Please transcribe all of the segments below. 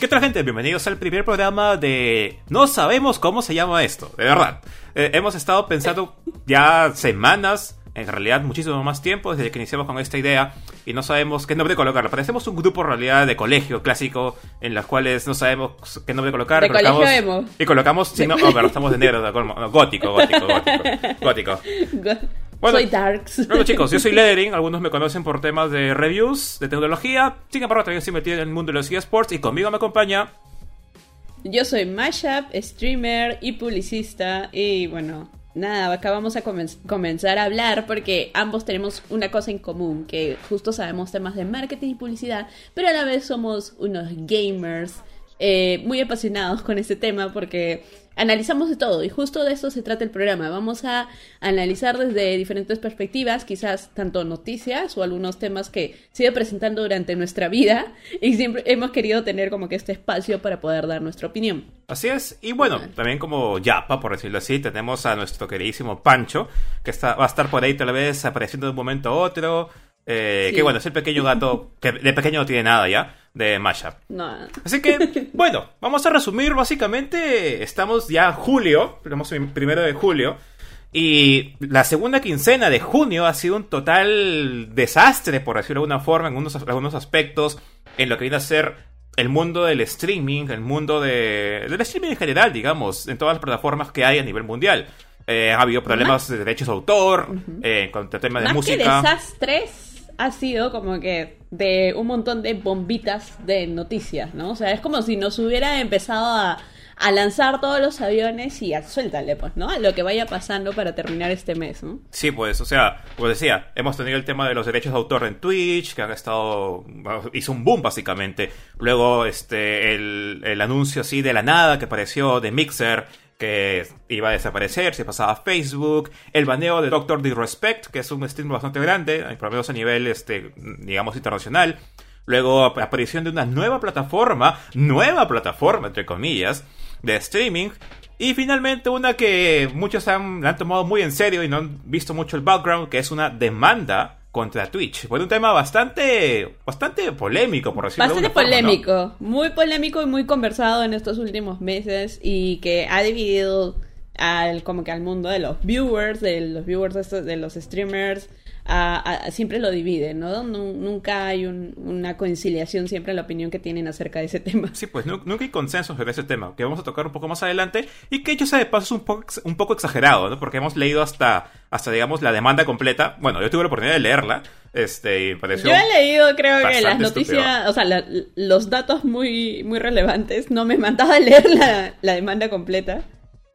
¿Qué tal gente? Bienvenidos al primer programa de... No sabemos cómo se llama esto, de verdad. Eh, hemos estado pensando ya semanas, en realidad muchísimo más tiempo desde que iniciamos con esta idea y no sabemos qué nombre colocar. Parecemos un grupo en realidad de colegio clásico en los cuales no sabemos qué nombre colocar. De colocamos, colegio emo. Y colocamos... Sí, no, oh, pero estamos de negro, de acuerdo. No, gótico, gótico, gótico. gótico. Bueno, soy Darks. Bueno chicos, yo soy Lettering, algunos me conocen por temas de reviews, de tecnología, sin embargo también estoy metido en el mundo de los eSports y conmigo me acompaña... Yo soy Mashup, streamer y publicista. Y bueno, nada, acá vamos a comen- comenzar a hablar porque ambos tenemos una cosa en común, que justo sabemos temas de marketing y publicidad, pero a la vez somos unos gamers eh, muy apasionados con este tema porque analizamos de todo y justo de eso se trata el programa. Vamos a analizar desde diferentes perspectivas, quizás tanto noticias o algunos temas que se ido presentando durante nuestra vida y siempre hemos querido tener como que este espacio para poder dar nuestra opinión. Así es, y bueno, también como Yapa, por decirlo así, tenemos a nuestro queridísimo Pancho, que está, va a estar por ahí tal vez apareciendo de un momento a otro, eh, Sí. que bueno, es el pequeño gato, que de pequeño no tiene nada ya, de Mashup. No, Así que, bueno, vamos a resumir básicamente, estamos ya en julio, el primero de julio, y la segunda quincena de junio ha sido un total desastre, por decirlo de alguna forma, en unos, algunos aspectos, en lo que viene a ser el mundo del streaming, el mundo de, del streaming en general, digamos, en todas las plataformas que hay a nivel mundial. Eh, ha habido problemas de derechos de autor, eh, en cuanto a temas de Más música. que desastres, ha sido como que de un montón de bombitas de noticias, ¿no? O sea, es como si nos hubiera empezado a, lanzar todos los aviones y a suéltale, pues, ¿no? A lo que vaya pasando para terminar este mes, ¿no? Sí, pues, o sea, como decía, hemos tenido el tema de los derechos de autor en Twitch, que han estado. hizo un boom, básicamente. Luego, este, el anuncio así de la nada que apareció de Mixer, que iba a desaparecer, se pasaba a Facebook. El baneo de Doctor Disrespect, que es un stream bastante grande, por lo menos a nivel, este, digamos, internacional. Luego, ap- aparición de una nueva plataforma, nueva plataforma, entre comillas, de streaming. Y finalmente una que muchos han, la han tomado muy en serio y no han visto mucho el background, que es una demanda contra Twitch. Fue un tema bastante, bastante polémico, por decirlo de Bastante alguna forma, ¿no? polémico, muy polémico y muy conversado en estos últimos meses y que ha dividido al como que al mundo de los viewers, de los viewers de los streamers, a- a- siempre lo divide, ¿no? Nu- Nunca hay un- una conciliación siempre en la opinión que tienen acerca de ese tema. Sí, pues nu- nunca hay consenso sobre ese tema, que vamos a tocar un poco más adelante, y que hecho sea de paso es un poco, un poco exagerado, ¿no? Porque hemos leído hasta, hasta, digamos, la demanda completa. Bueno, yo tuve la oportunidad de leerla, este, y me pareció... Yo he leído, creo que las noticias, o sea, la- los datos muy, muy relevantes. No me mandaba a leer la, la demanda completa.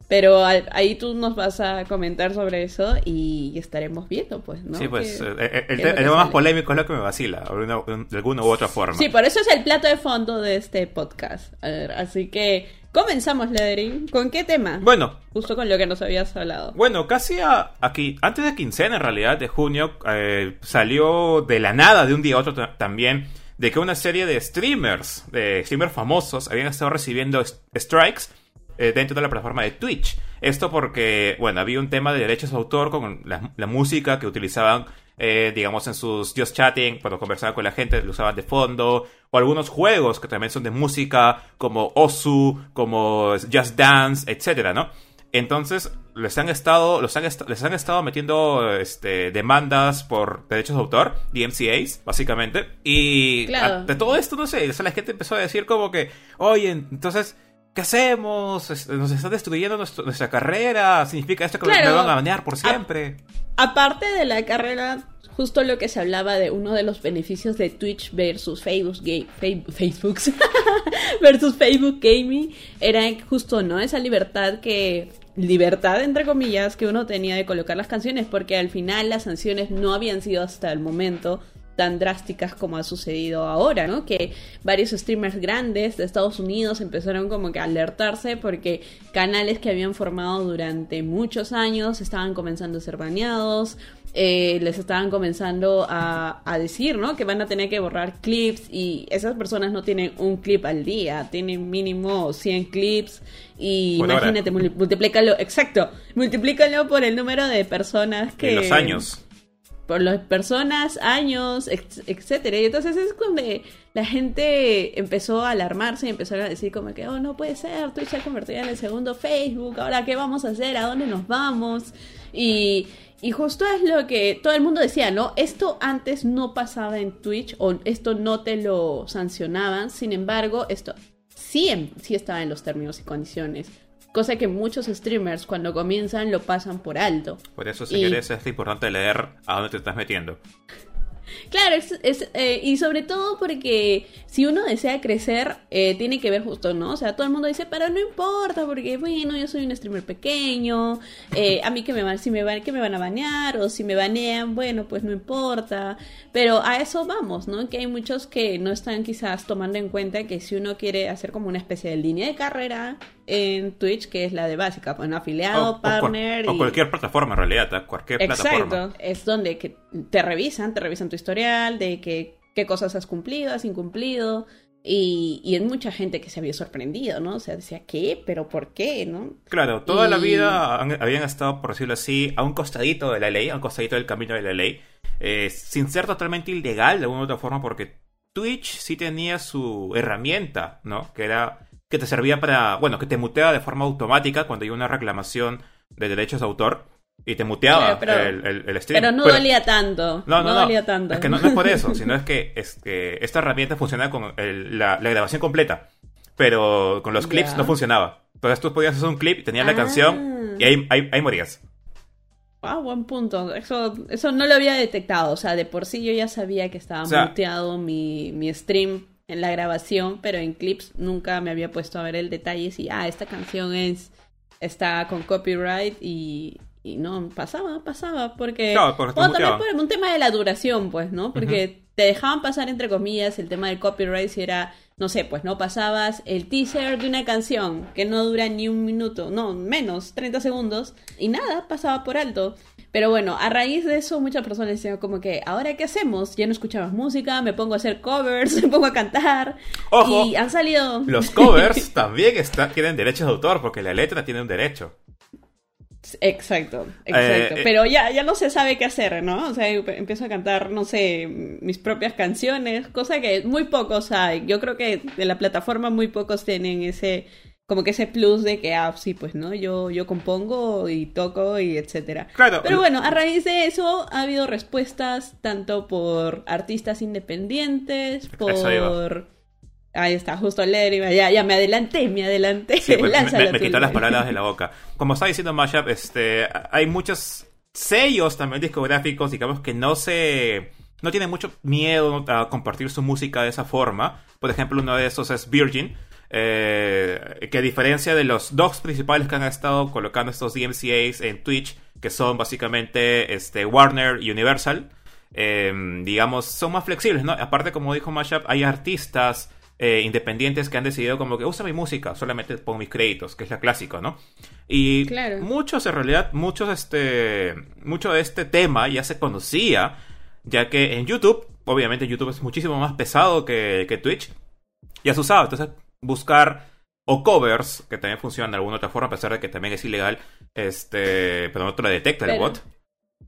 Pero al- ahí tú nos vas a comentar sobre eso y estaremos viendo, pues, ¿no? Sí, pues, ¿Qué- eh, eh, el, tema más polémico es lo que me vacila, de alguna, de alguna u otra forma. Sí, por eso es el plato de fondo de este podcast. A ver, así que comenzamos, Leathering. ¿Con qué tema? Bueno, Justo con lo que nos habías hablado. Bueno, casi a- aquí, antes de quincena en realidad, de junio, eh, salió de la nada, de un día a otro ta- también, de que una serie de streamers, de streamers famosos, habían estado recibiendo strikes eh, dentro de la plataforma de Twitch. Esto porque, bueno, había un tema de derechos de autor con la, la música que utilizaban, eh, digamos, en sus just chatting, cuando conversaban con la gente, lo usaban de fondo, o algunos juegos que también son de música, como Osu, como Just Dance, etcétera, ¿no? Entonces, les han estado, los han est- les han estado metiendo este, demandas por derechos de autor, DMCAs, básicamente. Y Claro. de todo esto, no sé, o sea, la gente empezó a decir como que, oye, entonces, ¿qué hacemos? Nos están destruyendo nuestro- nuestra carrera. ¿Significa esto que Claro. me van a banear por siempre? Aparte de la carrera, justo lo que se hablaba de uno de los beneficios de Twitch versus Facebook, versus Facebook Gaming era justo, ¿no? Esa libertad que libertad entre comillas que uno tenía de colocar las canciones porque al final las sanciones no habían sido hasta el momento tan drásticas como ha sucedido ahora, ¿no? Que varios streamers grandes de Estados Unidos empezaron como que a alertarse porque canales que habían formado durante muchos años estaban comenzando a ser baneados, eh, les estaban comenzando a, a decir, ¿no? Que van a tener que borrar clips y esas personas no tienen un clip al día, tienen mínimo 100 clips y Por imagínate, mul- multiplícalo, exacto, multiplícalo por el número de personas que... En los años. Por las personas, años, etcétera. Y entonces es cuando la gente empezó a alarmarse y empezó a decir como que, oh, no puede ser, Twitch se ha convertido en el segundo Facebook, ahora qué vamos a hacer, a dónde nos vamos. Y, y justo es lo que todo el mundo decía, ¿no? Esto antes no pasaba en Twitch o esto no te lo sancionaban, sin embargo, esto sí, sí estaba en los términos y condiciones. Cosa que muchos streamers cuando comienzan lo pasan por alto. Por eso, señores, es importante leer a dónde te estás metiendo. Claro, es, eh, y sobre todo porque si uno desea crecer, eh, tiene que ver justo, ¿no? O sea, todo el mundo dice, pero no importa, porque bueno, yo soy un streamer pequeño, eh, a mí que me van, si me van, que me van a banear, o si me banean, bueno, pues no importa. Pero a eso vamos, ¿no? Que hay muchos que no están quizás tomando en cuenta que si uno quiere hacer como una especie de línea de carrera, en Twitch, que es la de básica, pues afiliado, partner. O, cualquier plataforma en realidad, cualquier Exacto, es donde que te revisan, te revisan tu historial, de que, qué cosas has cumplido, has incumplido. Y, y hay mucha gente que se había sorprendido, ¿no? O sea, decía, ¿qué? ¿Pero por qué? ¿no? Claro, toda la vida habían estado, por decirlo así, a un costadito de la ley, a un costadito del camino de la ley, eh, sin ser totalmente ilegal de alguna u otra forma, porque Twitch sí tenía su herramienta, ¿no? Que era que te servía para, bueno, que te muteaba de forma automática cuando hay una reclamación de derechos de autor y te muteaba el, el, stream. Pero no dolía tanto. No, no, dolía tanto. Es que no, es por eso, sino es que, es que esta herramienta funcionaba con la, grabación completa, pero con los clips no funcionaba. Entonces tú podías hacer un clip, y tenías la canción y ahí, ahí, morías. Ah, buen punto. Eso, eso no lo había detectado. O sea, de por sí yo ya sabía que estaba muteado mi, mi stream en la grabación, pero en clips nunca me había puesto a ver el detalle si, ah, esta canción es está con copyright y, y no, pasaba, pasaba, porque... también por un tema de la duración, pues, ¿no? Porque te dejaban pasar, entre comillas, el tema del copyright si era, no sé, pues, ¿no? Pasabas el teaser de una canción que no dura ni un minuto, no, menos, 30 segundos, y nada, pasaba por alto. Pero bueno, a raíz de eso muchas personas decían como que, ¿ahora qué hacemos? Ya no escuchamos música, me pongo a hacer covers, me pongo a cantar. Ojo, y han salido... Los covers también tienen derechos de autor porque la letra tiene un derecho. Exacto, exacto. Eh, Pero ya, ya no se sabe qué hacer, ¿no? O sea, empiezo a cantar, no sé, mis propias canciones, cosa que muy pocos hay. Yo creo que de la plataforma muy pocos tienen ese como que ese plus de que, ah, sí, pues, ¿no? Yo, yo compongo y toco y etcétera. Claro. Pero bueno, a raíz de eso ha habido respuestas tanto por artistas independientes, por... Ahí está, justo leer, ya, ya me adelanté, me adelanté. Sí, pues, me, me, quitó las palabras de la boca. Como está diciendo Mashup, este, hay muchos sellos también discográficos, digamos, que no se... No tienen mucho miedo a compartir su música de esa forma. Por ejemplo, uno de esos es Virgin, eh, que a diferencia de los dos principales que han estado colocando estos DMCAs en Twitch, que son básicamente este, Warner y Universal, em, digamos, son más flexibles, ¿no? Aparte, como dijo Mashup, hay artistas eh, independientes que han decidido como que usa mi música, solamente pongo mis créditos, que es la clásica, ¿no? Y muchos, en realidad, muchos, este, mucho de este tema ya se conocía, ya que en YouTube, obviamente YouTube es muchísimo más pesado que, que Twitch, ya se usaba, entonces buscar o covers, que también funcionan de alguna otra forma, a pesar de que también es ilegal, este, pero no te lo detecta el bot.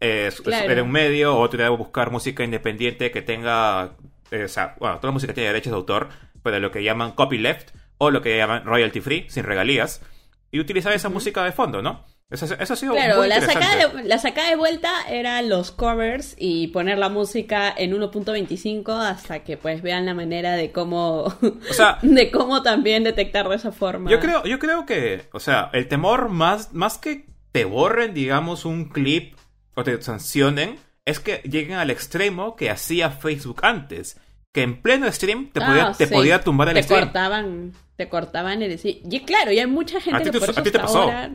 Es, en un medio, o te buscar música independiente que tenga, eh, o sea, bueno, toda la música tiene derechos de autor, pero lo que llaman copyleft, o lo que llaman royalty free, sin regalías, y utilizar esa música de fondo, ¿no? Eso, ha sido claro, la sacada, de, la sacada de vuelta era los covers y poner la música en 1.25 hasta que pues vean la manera de cómo de cómo también detectar de esa forma. Yo creo, yo creo que, o sea, el temor más, más que te borren, digamos, un clip o te sancionen, es que lleguen al extremo que hacía Facebook antes. Que en pleno stream te, podía, ah, te podía tumbar el te stream. Cortaban, te cortaban el Y claro, y hay mucha gente que por eso hasta ahora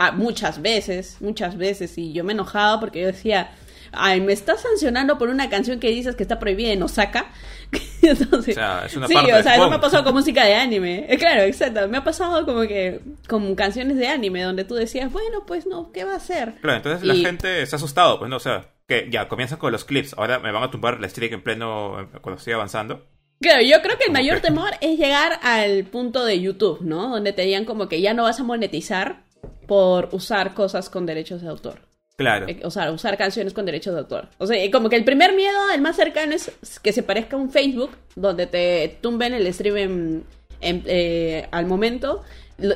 Ah, muchas veces, muchas veces, y yo me enojaba porque yo decía, ay, me estás sancionando por una canción que dices que está prohibida en Osaka. Entonces, o sea, es una sí, o sea, no me ha pasado con música de anime. Eh, claro, exacto. Me ha pasado como que con canciones de anime donde tú decías, bueno, pues no, ¿qué va a hacer? Claro, entonces la gente está asustado, pues no, o sea, que ya comienzan con los clips, ahora me van a tumbar la streak en pleno cuando estoy avanzando. Claro, yo creo que el mayor temor es llegar al punto de YouTube, ¿no? Donde te digan como que ya no vas a monetizar por usar cosas con derechos de autor. Claro. Eh, O sea, usar canciones con derechos de autor. O sea, como que el primer miedo, el más cercano, es que se parezca a un Facebook, donde te tumben el stream en- en- eh, al momento.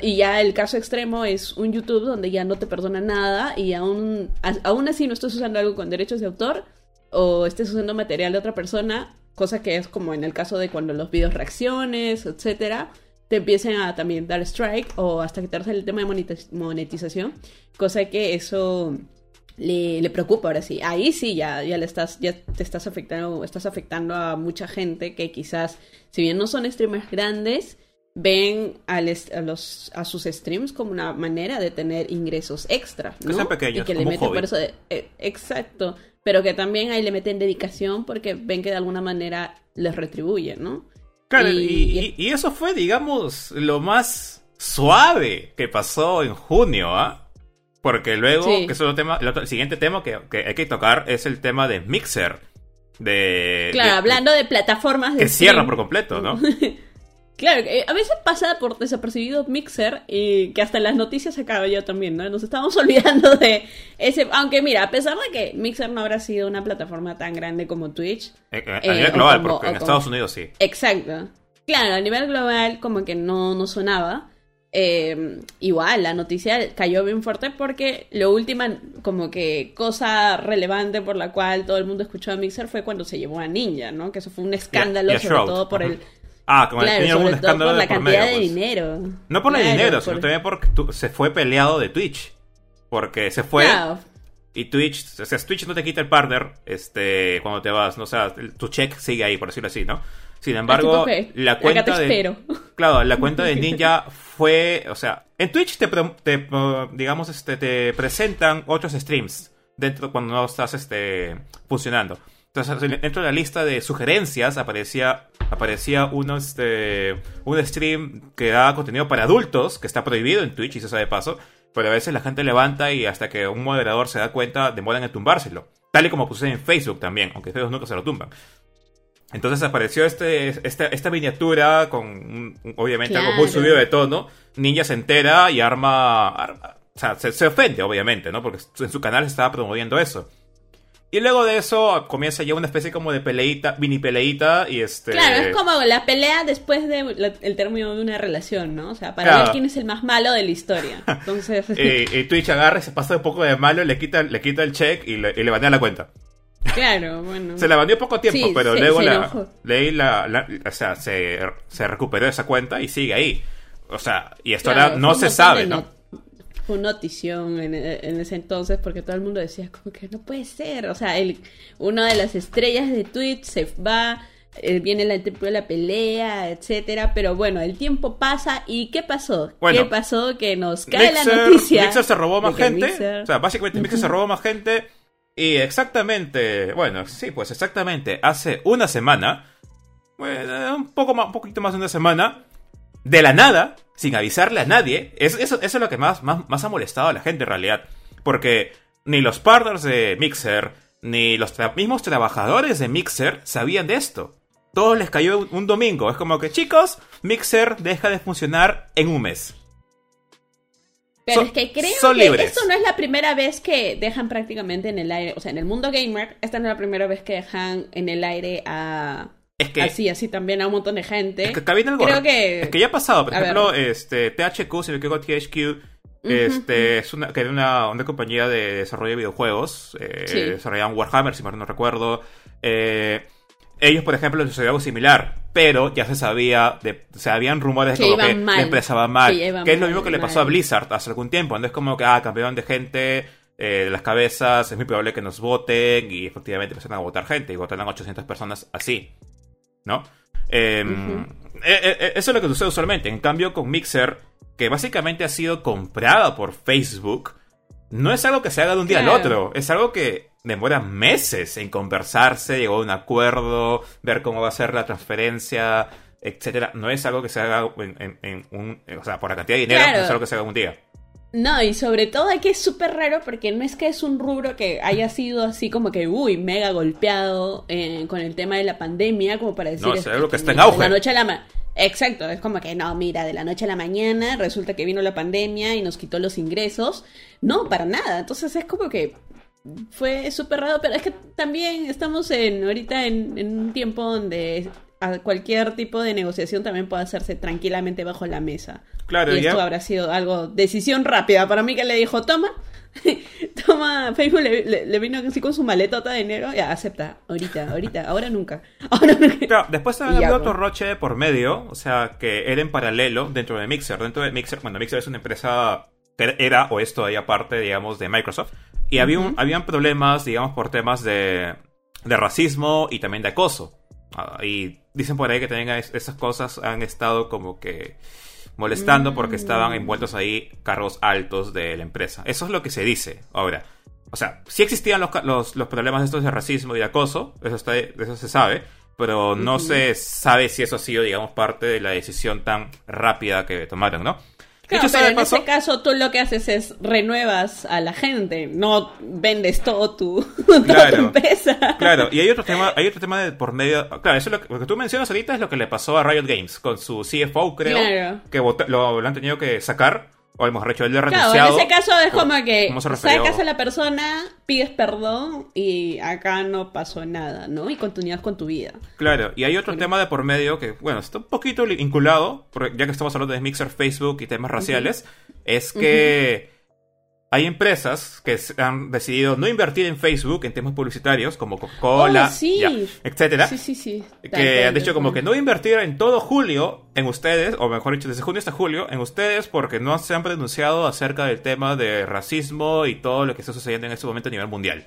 Y ya el caso extremo es un YouTube donde ya no te perdona nada y aún, a- aún así no estás usando algo con derechos de autor o estés usando material de otra persona, cosa que es como en el caso de cuando los videos reacciones, etcétera, te empiecen a también dar strike o hasta quitarse el tema de monetiz- monetización, cosa que eso le, le preocupa ahora sí. Ahí sí ya, ya le estás, ya te estás afectando, estás afectando a mucha gente que quizás, si bien no son streamers grandes, ven est- a, los, a sus streams como una manera de tener ingresos extra, Que ¿no? sean pequeños, y que le un meten hobby. por eso de- eh, exacto, pero que también ahí le meten dedicación porque ven que de alguna manera les retribuyen, ¿no? Claro, y, Y- y- eso fue, digamos, lo más suave que pasó en junio, ¿ah? Porque luego, Sí. que es otro tema, el, otro- el siguiente tema que, que hay que tocar es el tema de Mixer. De, Claro, de- hablando de plataformas de que cierra stream. por completo, ¿no? Claro, que a veces pasa por desapercibido Mixer y que hasta en las noticias acaba ya también, ¿no? Nos estamos olvidando de ese... Aunque mira, a pesar de que Mixer no habrá sido una plataforma tan grande como Twitch. Eh, eh, A Eh, nivel global, como- porque en como- Estados Unidos sí. Exacto. Claro, a nivel global como que no, no sonaba. Eh, igual, la noticia cayó bien fuerte porque lo última como que cosa relevante por la cual todo el mundo escuchó a Mixer fue cuando se llevó a Ninja, ¿no? Que eso fue un escándalo, sobre todo por el... Ah, como Claro, tenía algún escándalo por la de por cantidad medio, de pues. dinero. No por el Claro, dinero, por- sino también porque tu- se fue peleado de Twitch. Porque se fue Claro, y Twitch, o sea, Twitch no te quita el partner este, cuando te vas, ¿no? O sea, el- tu check sigue ahí, por decirlo así, ¿no? Sin embargo, ok, la cuenta de... Claro, la cuenta de Ninja fue, o sea, en Twitch te, te, digamos, este, te presentan otros streams dentro cuando no estás, este, funcionando. Entonces, dentro de la lista de sugerencias aparecía, aparecía uno, este, un stream que daba contenido para adultos, que está prohibido en Twitch, y se sabe de paso, pero a veces la gente levanta y hasta que un moderador se da cuenta, demoran en tumbárselo. Tal y como sucede en Facebook también, aunque Facebook nunca se lo tumban. Entonces apareció este, esta, esta miniatura con, un- un- obviamente, algo muy Claro. subido de tono. Ninja se entera y arma... arma- o sea, se, se ofende, obviamente, ¿no? Porque en su canal se estaba promoviendo eso. Y luego de eso comienza ya una especie como de peleita, mini peleita y este... Claro, es como la pelea después del término de una relación, ¿no? O sea, para Claro. ver quién es el más malo de la historia. Entonces, Y, y Twitch agarra y se pasa un poco de malo, le quita, le quita el check y le, y le banea la cuenta. claro, bueno. Se la baneó poco tiempo, Sí, pero se- luego se la, la, la- o sea, se, se recuperó esa cuenta y sigue ahí. O sea, y esto Claro, ahora no se sabe, de ¿no? Una notición en, en ese entonces porque todo el mundo decía como que no puede ser. O sea, el, una de las estrellas de Twitch se va, eh, viene la de la pelea, etcétera. Pero bueno, el tiempo pasa y ¿qué pasó? Bueno, ¿Qué pasó? Que nos cae la noticia. Mixer se robó más gente. Mixer- O sea, básicamente Mixer se robó más gente. Y exactamente, bueno, sí, pues exactamente, hace una semana, bueno, un poco más, un poquito más de una semana, de la nada, sin avisarle a nadie, es- eso, eso es lo que más, más, más ha molestado a la gente en realidad. Porque ni los partners de Mixer, ni los tra- mismos trabajadores de Mixer sabían de esto. Todos les cayó un, un domingo. Es como que, chicos, Mixer deja de funcionar en un mes. Pero Son- es que creo son que libres. esto no es la primera vez que dejan prácticamente en el aire, o sea, en el mundo gamer, esta no es la primera vez que dejan en el aire a Es que, así, así también a un montón de gente. es que Creo que Es que ya ha pasado. Por A ejemplo, este, THQ, si me equivoco, THQ, este, es una, que era una, una compañía de desarrollo de videojuegos. Eh, Sí. Desarrollaban Warhammer, si mal no recuerdo. Eh, ellos, por ejemplo, les sucedió algo similar, pero ya se sabía, de, se habían rumores de Que como que mal. la empresa va mal. Que es lo mismo que le pasó a Blizzard hace algún tiempo. No es como que, ah, cambiaron de gente eh, de las cabezas, es muy probable que nos voten y efectivamente empezaron a votar gente y votaron a 800 personas así. ¿No? Eh, Ujú. eh, eh, eso es lo que sucede usualmente. En cambio, con Mixer, que básicamente ha sido comprada por Facebook, no es algo que se haga de un día al otro. Es algo que demora meses en conversarse, llegar a un acuerdo, ver cómo va a ser la transferencia, etcétera. No es algo que se haga en, en- en un. O sea, por la cantidad de dinero, Claro. no es algo que se haga un día. No, y sobre todo aquí es súper raro porque no es que es un rubro que haya sido así como que, uy, mega golpeado eh, con el tema de la pandemia, como para decir... No, es algo que está en auge. De la noche a la ma- Exacto, es como que no, mira, de la noche a la mañana resulta que vino la pandemia y nos quitó los ingresos. No, para nada. Entonces es como que fue súper raro, pero es que también estamos en ahorita en, en un tiempo donde cualquier tipo de negociación también puede hacerse tranquilamente bajo la mesa. Claro, y esto ya- habrá sido algo, decisión rápida. Para mí que le dijo, toma, toma, Facebook le, le- le vino así con su maletota de dinero, ya, acepta, ahorita, ahorita, ahora nunca, ahora nunca. Claro, después también había otro roche de por medio, o sea, que era en paralelo dentro de Mixer. Dentro de Mixer, bueno, Mixer es una empresa que era o es todavía parte, digamos, de Microsoft. Y había un- habían problemas, digamos, por temas de, de racismo y también de acoso. Ah, y dicen por ahí que también es- esas cosas han estado como que molestando porque estaban Mm. envueltos ahí cargos altos de la empresa. Eso es lo que se dice. Ahora, o sea, sí existían los, los, los problemas estos de racismo y de acoso, eso, está, eso se sabe, pero no se sabe si eso ha sido, digamos, parte de la decisión tan rápida que tomaron, ¿no? Claro, pero en paso- ese caso tú lo que haces es renuevas a la gente, no vendes todo tu, toda Claro. tu empresa. Claro, y hay otro tema, hay otro tema de por medio. Claro, eso es lo que, lo que tú mencionas ahorita es lo que le pasó a Riot Games con su CFO, creo, Claro. que lo han tenido que sacar, o hemos dicho, él le ha Claro, en renunciado. ese caso es como que cómo se sacas a la persona, pides perdón y acá no pasó nada, ¿no? Y continúas con tu vida. Claro, y hay otro tema de por medio que, bueno, está un poquito vinculado, porque ya que estamos hablando de Mixer, Facebook y temas raciales, es que hay empresas que han decidido no invertir en Facebook en temas publicitarios, como Coca-Cola, Oh, sí. etcétera. Sí, sí, que han dicho como que no invertir en todo julio en ustedes, o mejor dicho, desde junio hasta julio, en ustedes porque no se han pronunciado acerca del tema de racismo y todo lo que está sucediendo en este momento a nivel mundial.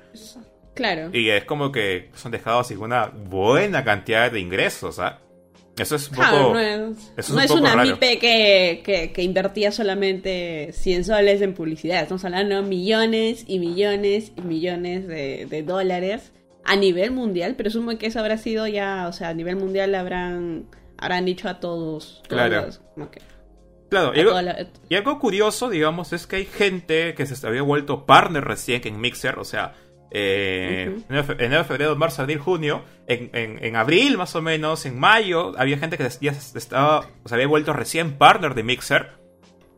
Claro. Y es como que se han dejado sin una buena cantidad de ingresos, ¿ah? Eso es un Claro, no es, eso es no un es poco una raro. MIPE que, que, que invertía solamente 100 soles en publicidad. Estamos hablando de millones y millones y millones de, de dólares a nivel mundial. Presumo que eso habrá sido ya, o sea, a nivel mundial habrán, habrán dicho a todos. todos Claro. los- Claro, y algo, la- y algo curioso, digamos, es que hay gente que se había vuelto partner recién en Mixer, o sea, eh, enero, fe- enero, febrero, marzo, abril, junio, en, en- en abril más o menos, en mayo, había gente que ya estaba, o se había vuelto recién partner de Mixer.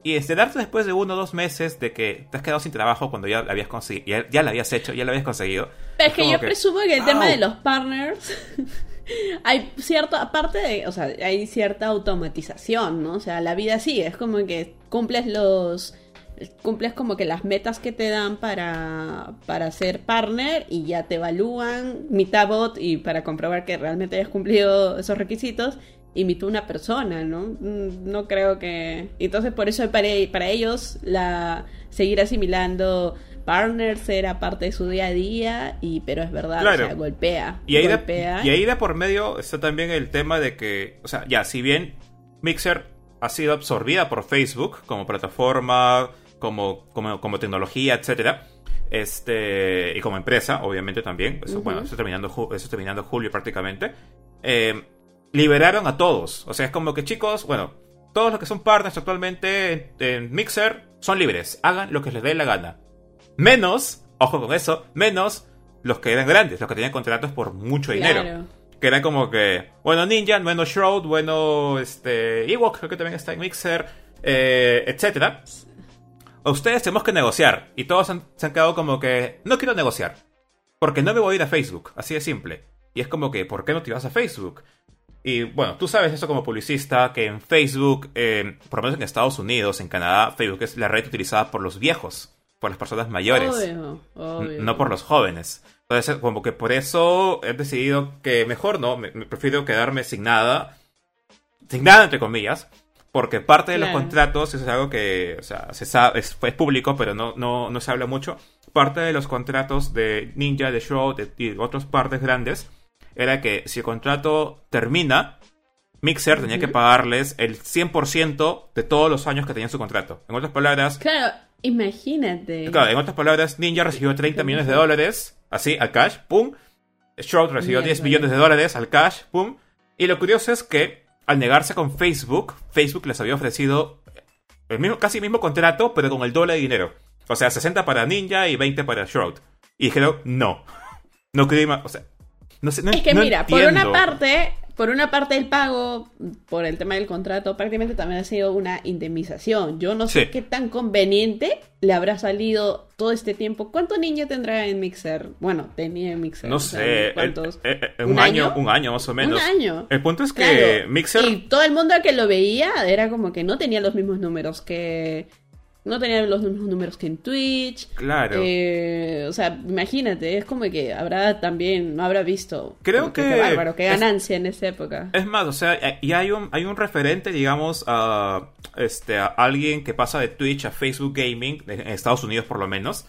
Y este, darte después de uno o dos meses de que te has quedado sin trabajo cuando ya lo habías conseguido, ya, ya lo habías hecho, ya lo habías conseguido. Pero es que yo presumo que el tema de los partners hay cierto, aparte de, o sea, hay cierta automatización, ¿no? O sea, la vida sí, es como que cumples los cumples como que las metas que te dan para para ser partner y ya te evalúan mitad bot y para comprobar que realmente hayas cumplido esos requisitos imitó una persona, ¿no? Mm, No creo que... Entonces por eso para, para ellos la seguir asimilando partners era parte de su día a día, y pero es verdad, Claro. o sea, golpea. Y ahí, de, golpea. y ahí de por medio está también el tema de que, o sea, ya, si bien Mixer ha sido absorbida por Facebook como plataforma, como, como, como tecnología, etcétera, este, y como empresa, obviamente también, eso, bueno, eso terminando, eso terminando julio prácticamente, eh, liberaron a todos. O sea, es como que chicos, bueno, todos los que son partners actualmente en, en Mixer son libres, hagan lo que les dé la gana. Menos, ojo con eso, menos los que eran grandes, los que tenían contratos por mucho dinero. Que era como que, bueno, Ninja, bueno, Shroud, bueno, este, Ewok, creo que también está en Mixer, eh, etcétera. A ustedes tenemos que negociar. Y todos han- se han quedado como que, no quiero negociar. Porque no me voy a ir a Facebook, así de simple. Y es como que, ¿por qué no te vas a Facebook? Y bueno, tú sabes eso como publicista, que en Facebook, eh, por lo menos en Estados Unidos, en Canadá, Facebook es la red utilizada por los viejos, por las personas mayores. Obvio, obvio. No por los jóvenes. Entonces, como que por eso he decidido que mejor no, me, me prefiero quedarme sin nada, sin nada entre comillas, porque parte de los contratos eso es algo que, o sea, se sabe, es, es público, pero no, no, no se habla mucho. Parte de los contratos de Ninja, de Show de, y otras partes grandes era que si el contrato termina, Mixer tenía que pagarles el 100% de todos los años que tenían su contrato. En otras palabras, Claro, imagínate. Claro, en otras palabras, Ninja recibió 30 millones de dólares, así, al cash, pum. Shroud recibió 10 Mierda. millones de dólares al cash, pum. Y lo curioso es que, al negarse con Facebook, Facebook les había ofrecido el mismo, casi el mismo contrato, pero con el doble de dinero. O sea, 60 para Ninja y 20 para Shroud. Y dijeron, no. No más, o sea, no sé, no Es que no mira, por una parte, por una parte el pago por el tema del contrato prácticamente también ha sido una indemnización. Yo no sé Sí. qué tan conveniente le habrá salido todo este tiempo. ¿Cuánto niño tendrá en Mixer? Bueno, tenía en Mixer. No sé, ¿cuántos? un, año? un año más o menos. Un año. El punto es que Mixer... Y todo el mundo que lo veía era como que no tenía los mismos números que no tenía los mismos números que en Twitch. Claro. Eh, o sea, imagínate, es como que habrá también, no habrá visto. Creo que. Qué bárbaro, qué ganancia en esa época. Es más, o sea, y hay un, hay un referente, digamos, a, este, a alguien que pasa de Twitch a Facebook Gaming, en Estados Unidos por lo menos.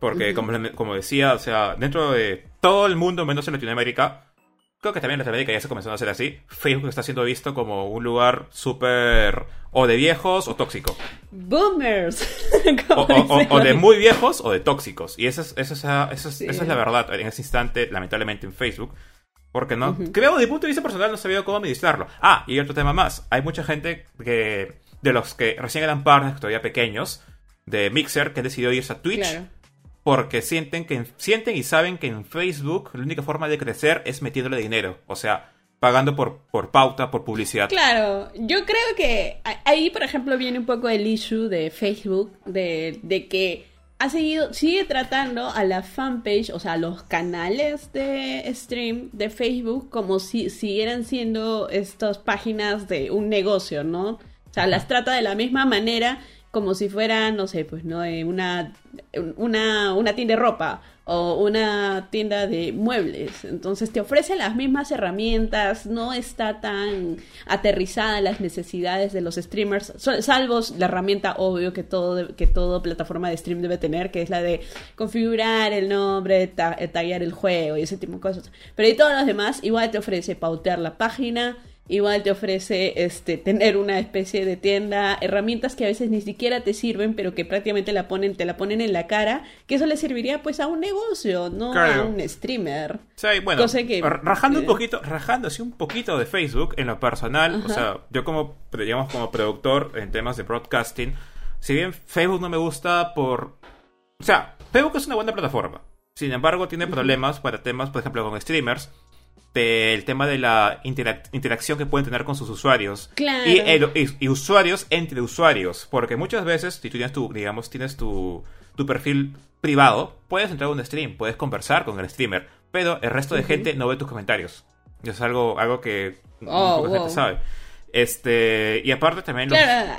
Porque, como, como decía, o sea, dentro de todo el mundo, menos en Latinoamérica, creo que también en Latinoamérica ya se comenzó a hacer así. Facebook está siendo visto como un lugar súper o de viejos o tóxico. Boomers. o, de muy viejos o de tóxicos. Y esa es, esa es, la verdad en ese instante, lamentablemente, en Facebook. Porque no, creo, desde el punto de vista personal, no sabía cómo administrarlo. Ah, y otro tema más. Hay mucha gente que, de los que recién eran partners, todavía pequeños, de Mixer, que decidió irse a Twitch porque sienten, que, sienten y saben que en Facebook la única forma de crecer es metiéndole dinero. O sea, pagando por, por pauta, por publicidad. Claro, yo creo que ahí, por ejemplo, viene un poco el issue de Facebook, de, de que ha seguido, sigue tratando a la fanpage, o sea, a los canales de stream de Facebook como si siguieran siendo estas páginas de un negocio, ¿no? O sea, las trata de la misma manera como si fuera, no sé, pues, ¿no? Eh, una, una, una tienda de ropa o una tienda de muebles. Entonces te ofrece las mismas herramientas, no está tan aterrizada las necesidades de los streamers, salvo la herramienta obvio que todo, que todo plataforma de stream debe tener, que es la de configurar el nombre, tallar el juego y ese tipo de cosas. Pero y todos los demás, igual te ofrece pautear la página, igual te ofrece este tener una especie de tienda, herramientas que a veces ni siquiera te sirven, pero que prácticamente la ponen, te la ponen en la cara, que eso le serviría pues a un negocio, no a un streamer. Sí, bueno, rajando un poquito, rajando así un poquito de Facebook en lo personal, o sea, yo como digamos como productor en temas de broadcasting, si bien Facebook no me gusta por o sea, Facebook es una buena plataforma. Sin embargo, tiene problemas para temas, por ejemplo, con streamers el tema de la interacción que pueden tener con sus usuarios. Claro. Y, usuarios entre usuarios. Porque muchas veces, si tú tienes tu, digamos, tienes tu, tu perfil privado, puedes entrar a un stream, puedes conversar con el streamer, pero el resto de gente no ve tus comentarios. es algo, algo que oh, poca gente sabe. Este, y aparte también... Claro,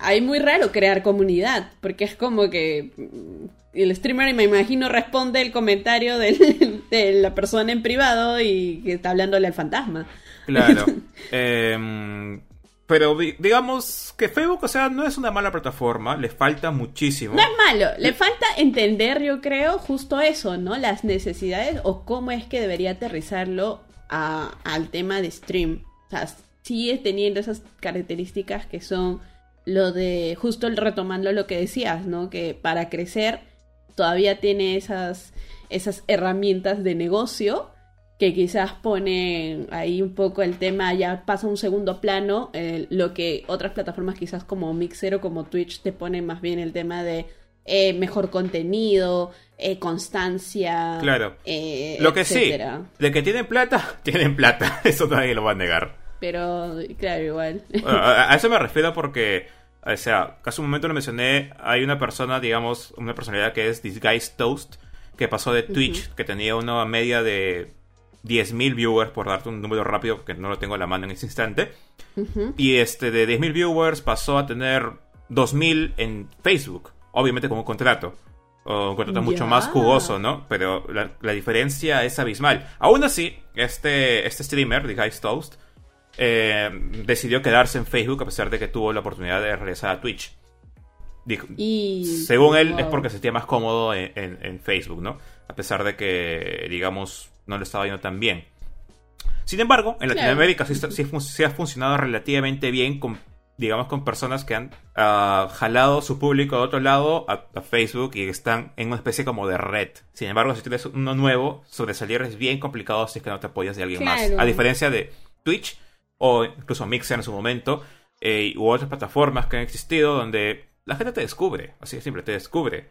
hay, muy raro crear comunidad, porque es como que el streamer, me imagino, responde el comentario de la persona en privado y que está hablándole al fantasma. Claro. Em, pero digamos que Facebook, o sea, no es una mala plataforma, le falta muchísimo. No es malo, le falta entender, yo creo, justo eso, ¿no? Las necesidades o cómo es que debería aterrizarlo al tema de stream. O sea, sigue teniendo esas características que son lo de, justo retomando lo que decías, ¿no? Que para crecer todavía tiene esas, esas herramientas de negocio que quizás ponen ahí un poco el tema, ya pasa un segundo plano, eh, lo que otras plataformas quizás como Mixer o como Twitch te ponen más bien el tema de eh, mejor contenido, eh, constancia. Claro. lo que sí, de que tienen plata, tienen plata, eso nadie lo va a negar. Pero, claro, igual. a eso me refiero porque o sea, casi un momento lo mencioné, hay una persona, digamos, una personalidad que es Disguise Toast, que pasó de Twitch, que tenía una media de 10.000 viewers, por darte un número rápido, que no lo tengo a la mano en ese instante. Y este, de 10.000 viewers pasó a tener 2.000 en Facebook, obviamente con un contrato. O un contrato mucho más jugoso, ¿no? Pero la, diferencia es abismal. Aún así, este, este streamer, Disguise Toast, eh, decidió quedarse en Facebook a pesar de que tuvo la oportunidad de regresar a Twitch. según él, es porque se sentía más cómodo en, Facebook, ¿no? A pesar de que, digamos, no le estaba yendo tan bien. Sin embargo, en Latinoamérica sí, ha funcionado relativamente bien con, digamos, con personas que han ah, jalado su público de otro lado a, Facebook y están en una especie como de red. Sin embargo, si tienes uno nuevo, sobresalir es bien complicado si es que no te apoyas de alguien más. A diferencia de Twitch, o incluso Mixer en su momento, eh, u otras plataformas que han existido donde la gente te descubre, así de simple, te descubre.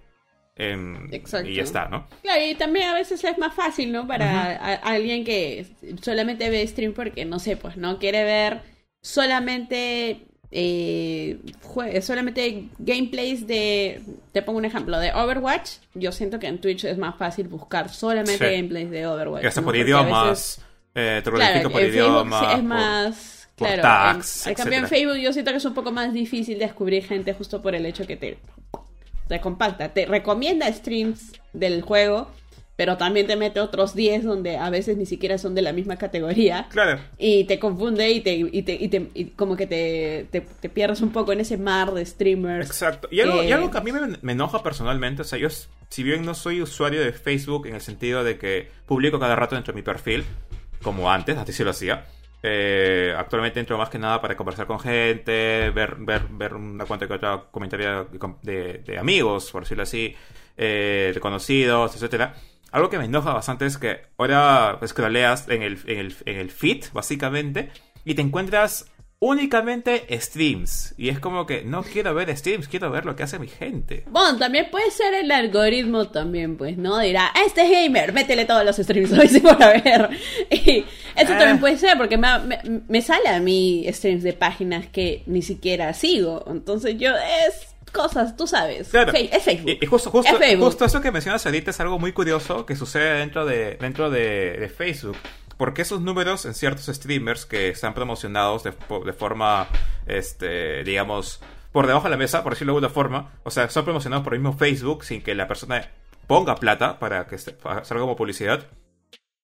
Em, Exacto. Y ya está, ¿no? Claro, y también a veces es más fácil, ¿no? Para alguien que solamente ve stream porque, no sé, pues no quiere ver solamente eh, solamente gameplays de, te pongo un ejemplo, de Overwatch, yo siento que en Twitch es más fácil buscar solamente Sí. gameplays de Overwatch. Ya está ¿no? por idiomas, veces- eh, te lo Claro, por en Facebook es por- más... por claro, tags, en, al cambio en. Facebook yo siento que es un poco más difícil descubrir gente justo por el hecho que te, te compacta. Te recomienda streams del juego, pero también te mete otros 10 donde a veces ni siquiera son de la misma categoría. Claro. Y te confunde y te, y te, y te- y como que te, te, pierdes un poco en ese mar de streamers. Exacto. Y algo, y Eh, algo que a mí me, me enoja personalmente, o sea, yo, si bien no soy usuario de Facebook en el sentido de que publico cada rato dentro de mi perfil, como antes, así sí lo hacía. eh, actualmente entro más que nada para conversar con gente, ver, ver, ver una cuenta que otra comentario de, com- de- de amigos, por decirlo así, eh, de conocidos, etcétera. Algo que me enoja bastante es que ahora scrolleas en el, en el, en el feed, básicamente, y te encuentras únicamente streams. Y es como que no quiero ver streams, quiero ver lo que hace mi gente. Bueno, también puede ser el algoritmo también, pues, ¿no? Dirá, este es gamer, métele todos los streams hoy sí para ver. Y eso Ah. también puede ser, porque me, me, me sale a mí streams de páginas que ni siquiera sigo. Entonces yo, es cosas, tú sabes. Claro. Es Facebook. Y justo, justo, Es Facebook. justo eso que mencionas ahorita es algo muy curioso que sucede dentro de, dentro de, de Facebook. Porque esos números en ciertos streamers que están promocionados de, de forma, este, digamos, por debajo de la mesa, por decirlo de alguna forma, o sea, son promocionados por el mismo Facebook sin que la persona ponga plata para que salga como publicidad.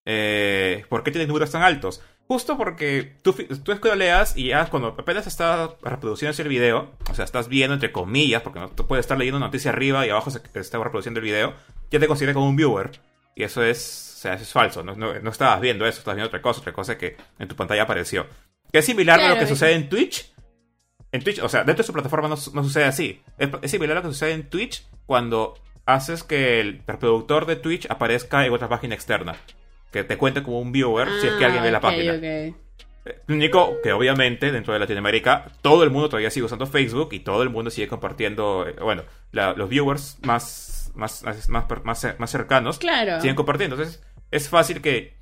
Eh, ¿Por qué tienen números tan altos? Justo porque tú, tú escroleas y ya cuando apenas está reproduciendo el video, o sea, estás viendo entre comillas, porque no tú puedes estar leyendo noticia arriba y abajo se está reproduciendo el video, ya te considera como un viewer. Y eso es, sea, eso es falso. No, no, no estabas viendo eso, estabas viendo otra cosa, otra cosa que en tu pantalla apareció. Que es similar a lo que sucede en Twitch. En Twitch, o sea, dentro de su plataforma no, su- no sucede así. Es, es similar a lo que sucede en Twitch cuando haces que el reproductor de Twitch aparezca en otra página externa. Que te cuente como un viewer si es que alguien ve la Ah, ok, página. ok. Eh, único que obviamente dentro de Latinoamérica todo el mundo todavía sigue usando Facebook y todo el mundo sigue compartiendo, eh, bueno, la- los viewers más, más, más, más, más- más cercanos Claro. siguen compartiendo. Entonces es fácil que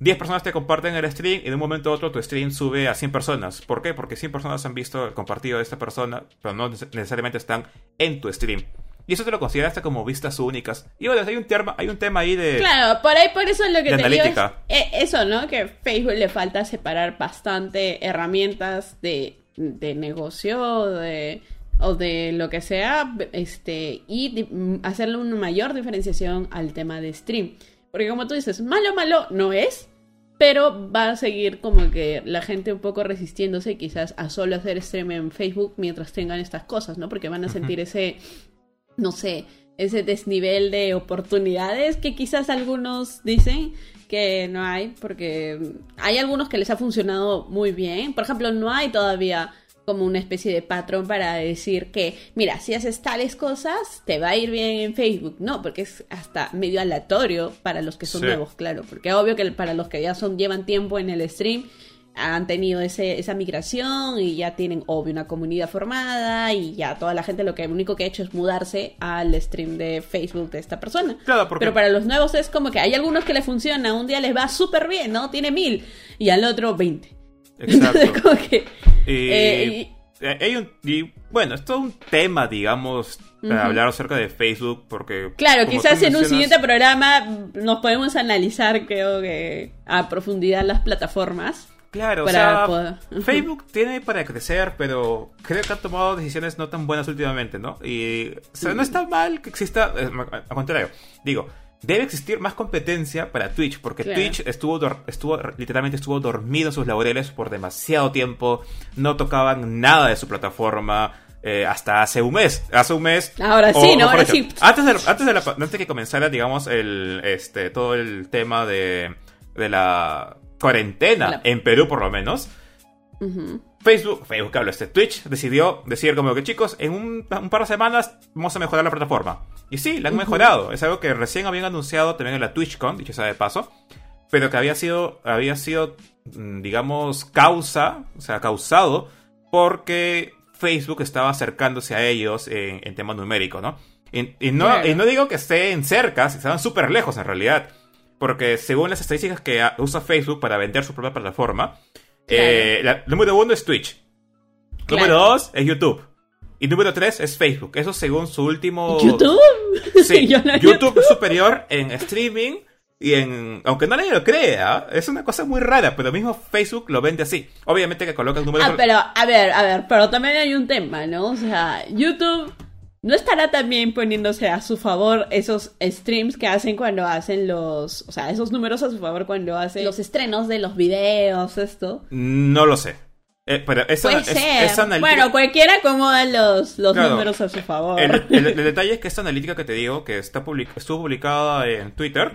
10 personas te comparten el stream y de un momento a otro tu stream sube a 100 personas. ¿Por qué? Porque 100 personas han visto el compartido de esta persona, pero no neces- necesariamente están en tu stream. Y eso te lo consideraste como vistas únicas. Y bueno, hay un tema, hay un tema ahí de... Claro, por ahí por eso es lo que te digo es, eh, eso, ¿no? Que Facebook le falta separar bastante herramientas de, de negocio de, o de lo que sea, este, y hacerle una mayor diferenciación al tema de stream. Porque como tú dices, malo, malo no es, pero va a seguir como que la gente un poco resistiéndose quizás a solo hacer stream en Facebook mientras tengan estas cosas, ¿no? Porque van a sentir ese, no sé, ese desnivel de oportunidades que quizás algunos dicen que no hay, porque hay algunos que les ha funcionado muy bien. Por ejemplo, no hay todavía como una especie de patrón para decir que, mira, si haces tales cosas, te va a ir bien en Facebook. No, porque es hasta medio aleatorio para los que son Sí. nuevos, claro. Porque obvio que para los que ya son, llevan tiempo en el stream, han tenido ese, esa migración y ya tienen obvio una comunidad formada y ya toda la gente lo que único que ha hecho es mudarse al stream de Facebook de esta persona. Claro, porque- Pero para los nuevos es como que hay algunos que le funciona, un día les va súper bien, ¿no? Tiene mil y al otro 20. Exacto. Entonces como que... Y, eh, eh, hay un, y, bueno, es todo un tema, digamos, para Ujú. hablar acerca de Facebook, porque... Claro, quizás en un siguiente programa nos podemos analizar, creo que a profundidad las plataformas. Claro, para o sea. Facebook tiene para crecer, pero creo que ha tomado decisiones no tan buenas últimamente, ¿no? Y, o sea, no está mal que exista, eh, al contrario, digo, debe existir más competencia para Twitch, porque Claro. Twitch estuvo, estuvo, literalmente estuvo dormido en sus laureles por demasiado tiempo, no tocaban nada de su plataforma. eh, hasta hace un mes. Hace un mes. Ahora sí, ¿no? Ahora sí. Antes de, antes de la- antes de que comenzara, digamos, el, este, todo el tema de, de la cuarentena, La- en Perú por lo menos, Ujú. Facebook, Facebook, hablo, este Twitch decidió decir como que chicos, en un, un par de semanas vamos a mejorar la plataforma. Y sí, la han mejorado. Es algo que recién habían anunciado también en la TwitchCon, dicho sea de paso, pero que había sido, había sido, mm, digamos, causa, o sea, causado porque Facebook estaba acercándose a ellos en, en tema numérico, ¿no? Y, y no, y no digo que estén cerca, estaban súper lejos en realidad. Porque según las estadísticas que usa Facebook para vender su propia plataforma, eh, la- número uno es Twitch. Claro. Número dos es YouTube. Y número tres es Facebook. Eso según su último... ¿YouTube? Sí, Yo no- YouTube es superior en streaming y en... Aunque no nadie lo crea, es una cosa muy rara, pero mismo Facebook lo vende así. Obviamente que coloca el número... Ah, pero, a ver, a ver, pero también hay un tema, ¿no? O sea, YouTube no estará también poniéndose a su favor esos streams que hacen cuando hacen los, o sea, esos números a su favor cuando hacen los estrenos de los videos, esto. No lo sé. Eh, pero esa, Puede es- ser. esa analítica- Bueno, cualquiera acomoda los, los Claro. números a su favor. El, el- el detalle es que esta analítica que te digo, que está public- estuvo publicada en Twitter,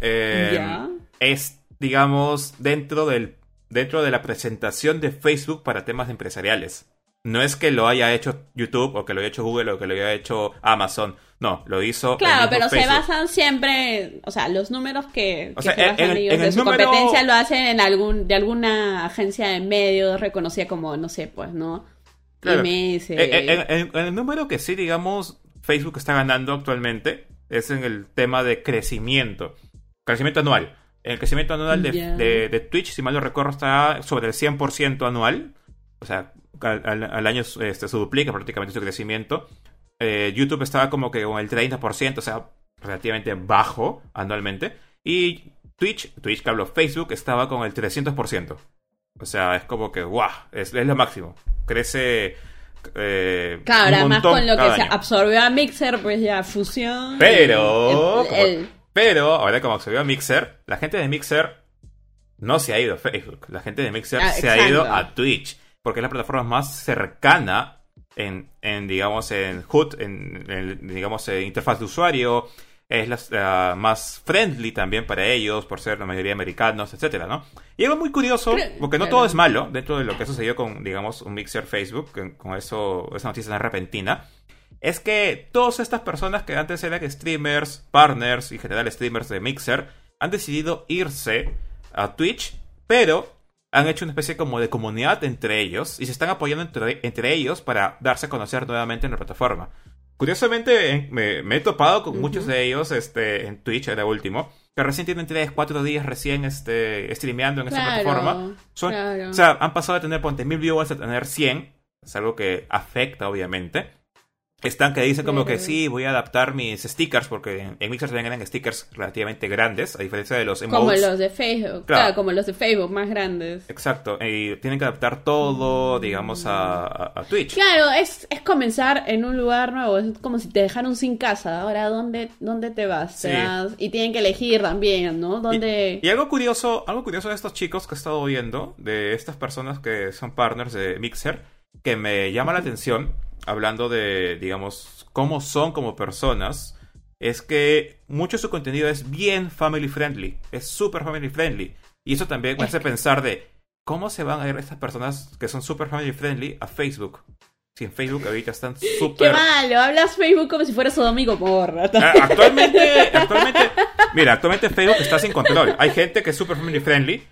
eh, Ya. es, digamos, dentro del dentro de la presentación de Facebook para temas empresariales. No es que lo haya hecho YouTube o que lo haya hecho Google o que lo haya hecho Amazon. No, lo hizo. Claro, pero se basan siempre, o sea, los números que, O que sea, se basan en- ellos en de el su número- competencia lo hacen en algún de alguna agencia de medios reconocida como, no sé, pues, ¿no? Claro. IMS. En, en- en- el número que sí, digamos, Facebook está ganando actualmente es en el tema de crecimiento. Crecimiento anual. El crecimiento anual de, de- de Twitch, si mal no recuerdo, está sobre el 100% anual. O sea, al, al- al año este, se duplica prácticamente su crecimiento. Eh, YouTube estaba como que con el 30%, o sea, relativamente bajo anualmente. Y Twitch, Twitch que hablo, Facebook, estaba con el 300%. O sea, es como que, guau, es, es lo máximo. Crece. Eh, Claro, un además con lo que se absorbió a Mixer, pues ya fusión. Pero, el- como- el- pero ahora como vio a Mixer, la gente de Mixer no se ha ido a Facebook. La gente de Mixer Ah, se ha ido a Twitch. Porque es la plataforma más cercana en, en digamos, en HUD, en, en, digamos, en interfaz de usuario. Es la, más friendly también para ellos, por ser la mayoría americanos, etcétera, ¿no? Y algo muy curioso, porque no todo es malo dentro de lo que sucedió con, digamos, un Mixer Facebook, con, con eso, esa noticia tan repentina, es que todas estas personas que antes eran streamers, partners y general streamers de Mixer han decidido irse a Twitch, pero han hecho una especie como de comunidad entre ellos y se están apoyando entre, entre ellos para darse a conocer nuevamente en la plataforma. Curiosamente, en- me, me he topado con muchos de ellos este, en Twitch, era último, que recién tienen 3, 4 días recién este, streameando en esa Claro, plataforma. Son- claro. O sea, han pasado de tener, ponte, mil viewers a tener 100. Es algo que afecta, obviamente. Están que dicen como que sí, voy a adaptar mis stickers, porque en, Mixer también eran stickers relativamente grandes, a diferencia de los como emotes. los de Facebook. Claro. Claro. como los de Facebook más grandes. Exacto, y tienen que adaptar todo, digamos, a, a- a Twitch. Claro, es, es comenzar en un lugar nuevo. Es como si te dejaron sin casa. Ahora, ¿dónde, dónde te vas? Sí. vas- Y tienen que elegir también, ¿no? ¿Dónde... Y algo curioso, algo curioso de estos chicos que he estado viendo, de estas personas que son partners de Mixer, que me llama la atención, hablando de, digamos, cómo son como personas, es que mucho de su contenido es bien family friendly, es súper family friendly. Y eso también me hace pensar de cómo se van a ir estas personas que son súper family friendly a Facebook. Si en Facebook ahorita están Qué súper... malo, hablas Facebook como si fuera su amigo porra. Ah, Actualmente, actualmente, mira, actualmente Facebook está sin control. Hay gente que es super family friendly,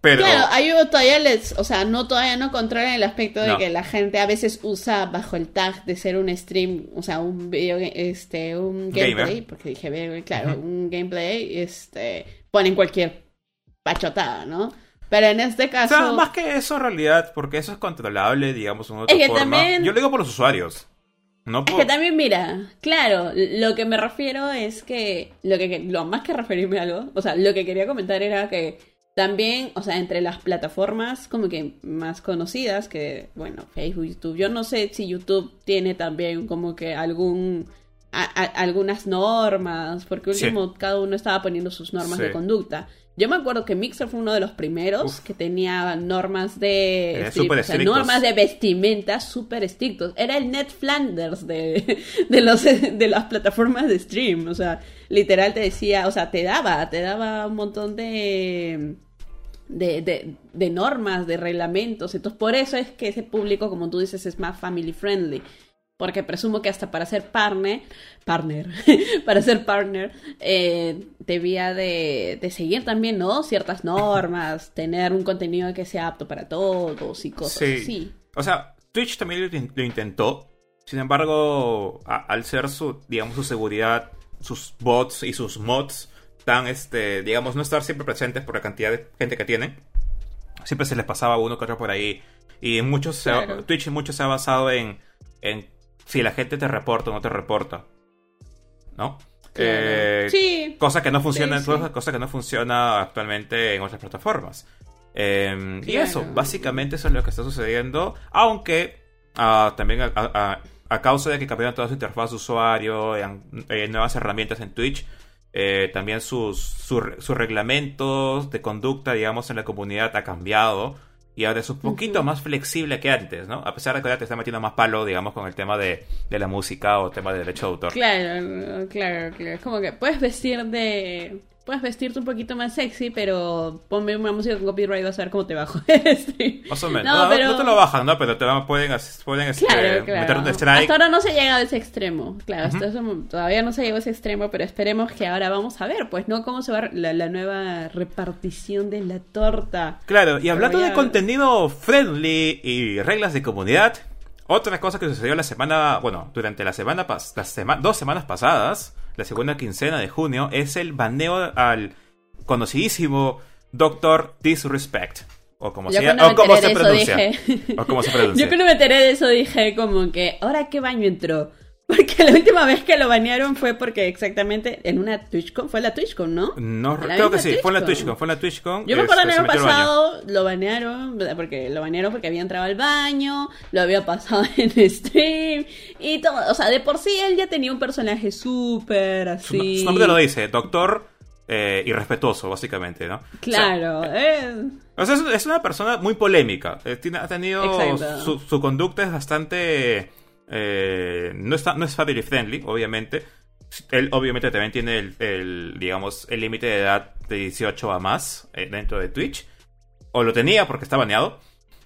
pero Claro, hay todavía les, o sea, no todavía no controlan el aspecto de No. que la gente a veces usa bajo el tag de ser un stream, o sea, un video, este, un Gamer. gameplay, porque dije, video, claro, un gameplay, este, ponen cualquier pachotada, ¿no? Pero en este o caso, sea, más que eso en realidad, porque eso es controlable, digamos, una otra Es que forma. también- Yo lo digo por los usuarios. No es que también mira, claro, lo que me refiero es que lo que lo más que referirme a algo, o sea, lo que quería comentar era que también, o sea, entre las plataformas como que más conocidas que, bueno, Facebook, YouTube, yo no sé si YouTube tiene también como que algún a- a- algunas normas, porque Sí. último cada uno estaba poniendo sus normas Sí. de conducta. Yo me acuerdo que Mixer fue uno de los primeros Uf. que tenía normas de o sea, normas de vestimenta súper estrictos. Era el Ned Flanders de, de los de las plataformas de stream, o sea, literal te decía, o sea, te daba, te daba un montón de de, de, de normas, de reglamentos. Entonces, por eso es que ese público, como tú dices, es más family friendly. Porque presumo que hasta para ser partner, partner, para ser partner, eh, debía de, de seguir también, ¿no? Ciertas normas, tener un contenido que sea apto para todos y cosas Sí. así. O sea, Twitch también lo, in- lo intentó. Sin embargo, a- al ser su, digamos, su seguridad, sus bots y sus mods tan, este, digamos, no estar siempre presentes por la cantidad de gente que tienen, siempre se les pasaba uno que otro por ahí Y muchos Claro. Twitch mucho se ha basado en, en si la gente te reporta o no te reporta. ¿No? Eh, sí. Cosa que no funciona, Sí, sí. cosa que no funciona actualmente en otras plataformas. Eh, Y Claro. eso, básicamente eso es lo que está sucediendo. Aunque ah, también a, a- a causa de que cambiaron toda su interfaz de usuario, nuevas herramientas en Twitch, eh, también sus, sus, sus reglamentos de conducta, digamos, en la comunidad ha cambiado. Y ahora es un poquito más flexible que antes, ¿no? A pesar de que ahora te está metiendo más palo, digamos, con el tema de, de la música o tema de derecho de autor. Claro, claro, claro. Es como que puedes vestir de. Puedes vestirte un poquito más sexy, pero ponme una música con copyright, vas a ver cómo te bajo. Este. Más o menos. No, No, pero- no te lo bajan, ¿no? Pero te van- pueden, pueden este, Claro, meter un strike. Hasta ahora no se llega a ese extremo. Claro, Ujú. hasta eso todavía no se llegó a ese extremo, pero esperemos que ahora vamos a ver, pues, ¿no? Cómo se va la, la nueva repartición de la torta. Claro, y hablando de contenido friendly y reglas de comunidad, otra cosa que sucedió la semana, bueno, durante la semana pas- las sema- dos semanas pasadas, la segunda quincena de junio, es el baneo al conocidísimo Doctor Disrespect. O como, Yo se, cuando me o como se pronuncia. dije... O como se pronuncia. Yo cuando me enteré de eso dije como que, ¿ahora qué baño entró? Porque la última vez que lo banearon fue porque exactamente en una TwitchCon, fue la TwitchCon, ¿no? No, creo que sí, fue en la TwitchCon. TwitchCon, fue en la TwitchCon. Yo me acuerdo el este, año baño. pasado lo banearon, porque lo banearon porque había entrado al baño, lo había pasado en stream y todo. O sea, de por sí él ya tenía un personaje súper así. su nombre lo dice, Doctor eh, irrespetuoso, básicamente, ¿no? Claro, eh, O sea, es, una persona muy polémica. Eh, tiene- ha tenido. Su conducta es bastante. Eh, no, está, no es family friendly, obviamente. Él, obviamente, también tiene el, el, digamos, el límite de edad de 18 a más eh, dentro de Twitch. O lo tenía porque está baneado.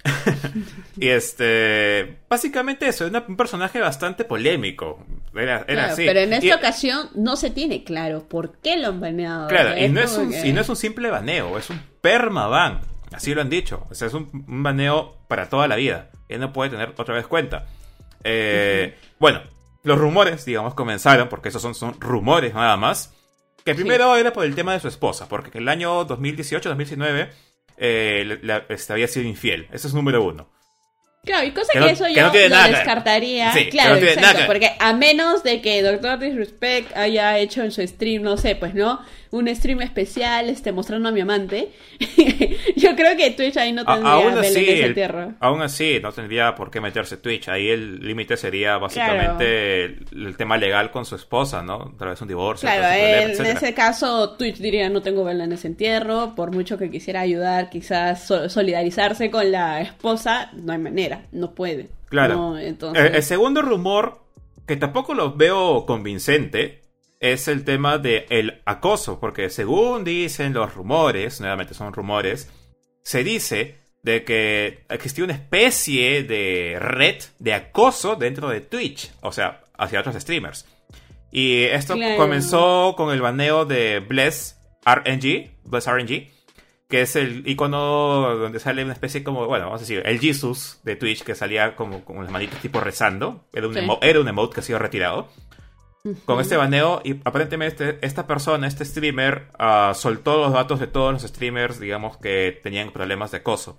y este. Básicamente eso, es un personaje bastante polémico. Era, era claro, así. pero en esta Y- ocasión no se tiene claro por qué lo han baneado. Claro, O sea, y no, es como un, que- y no es un simple baneo, es un permaban. Así lo han dicho. O sea, es un, un baneo para toda la vida. Él no puede tener otra vez cuenta. Eh, Bueno, los rumores, digamos, comenzaron, porque esos son, son rumores nada más. Que primero era por el tema de su esposa, porque en el año 2018-2019 eh, la- este, había sido infiel. Ese es número uno. Claro, y cosa Que que, no- eso que yo no tiene lo nada descartaría. Sí, claro, no exacto. Porque a menos de que Doctor Disrespect haya hecho en su stream, no sé, pues no, un stream especial este, mostrando a mi amante, yo creo que Twitch ahí no A- tendría aún vela así, en ese el- entierro. aún así, no tendría por qué meterse Twitch. Ahí el límite sería básicamente el, el tema legal con su esposa, ¿no? Tal vez un divorcio. Claro, problema, en ese caso Twitch diría no tengo vela en ese entierro, por mucho que quisiera ayudar, quizás so- solidarizarse con la esposa, no hay manera, no puede. Claro. No, entonces... El, el segundo rumor, que tampoco lo veo convincente, es el tema del el acoso, porque según dicen los rumores, nuevamente son rumores, se dice de que existía una especie de red de acoso dentro de Twitch, o sea, hacia otros streamers. Y esto Claro. comenzó con el baneo de Bless RNG, Bless RNG, que es el icono donde sale una especie como, bueno, vamos a decir, el Jesus de Twitch que salía como con las manitas tipo rezando. Era un, Sí. era un emote que ha sido retirado. Con este baneo, y aparentemente esta persona, este streamer, ah, soltó los datos de todos los streamers, digamos, que tenían problemas de acoso.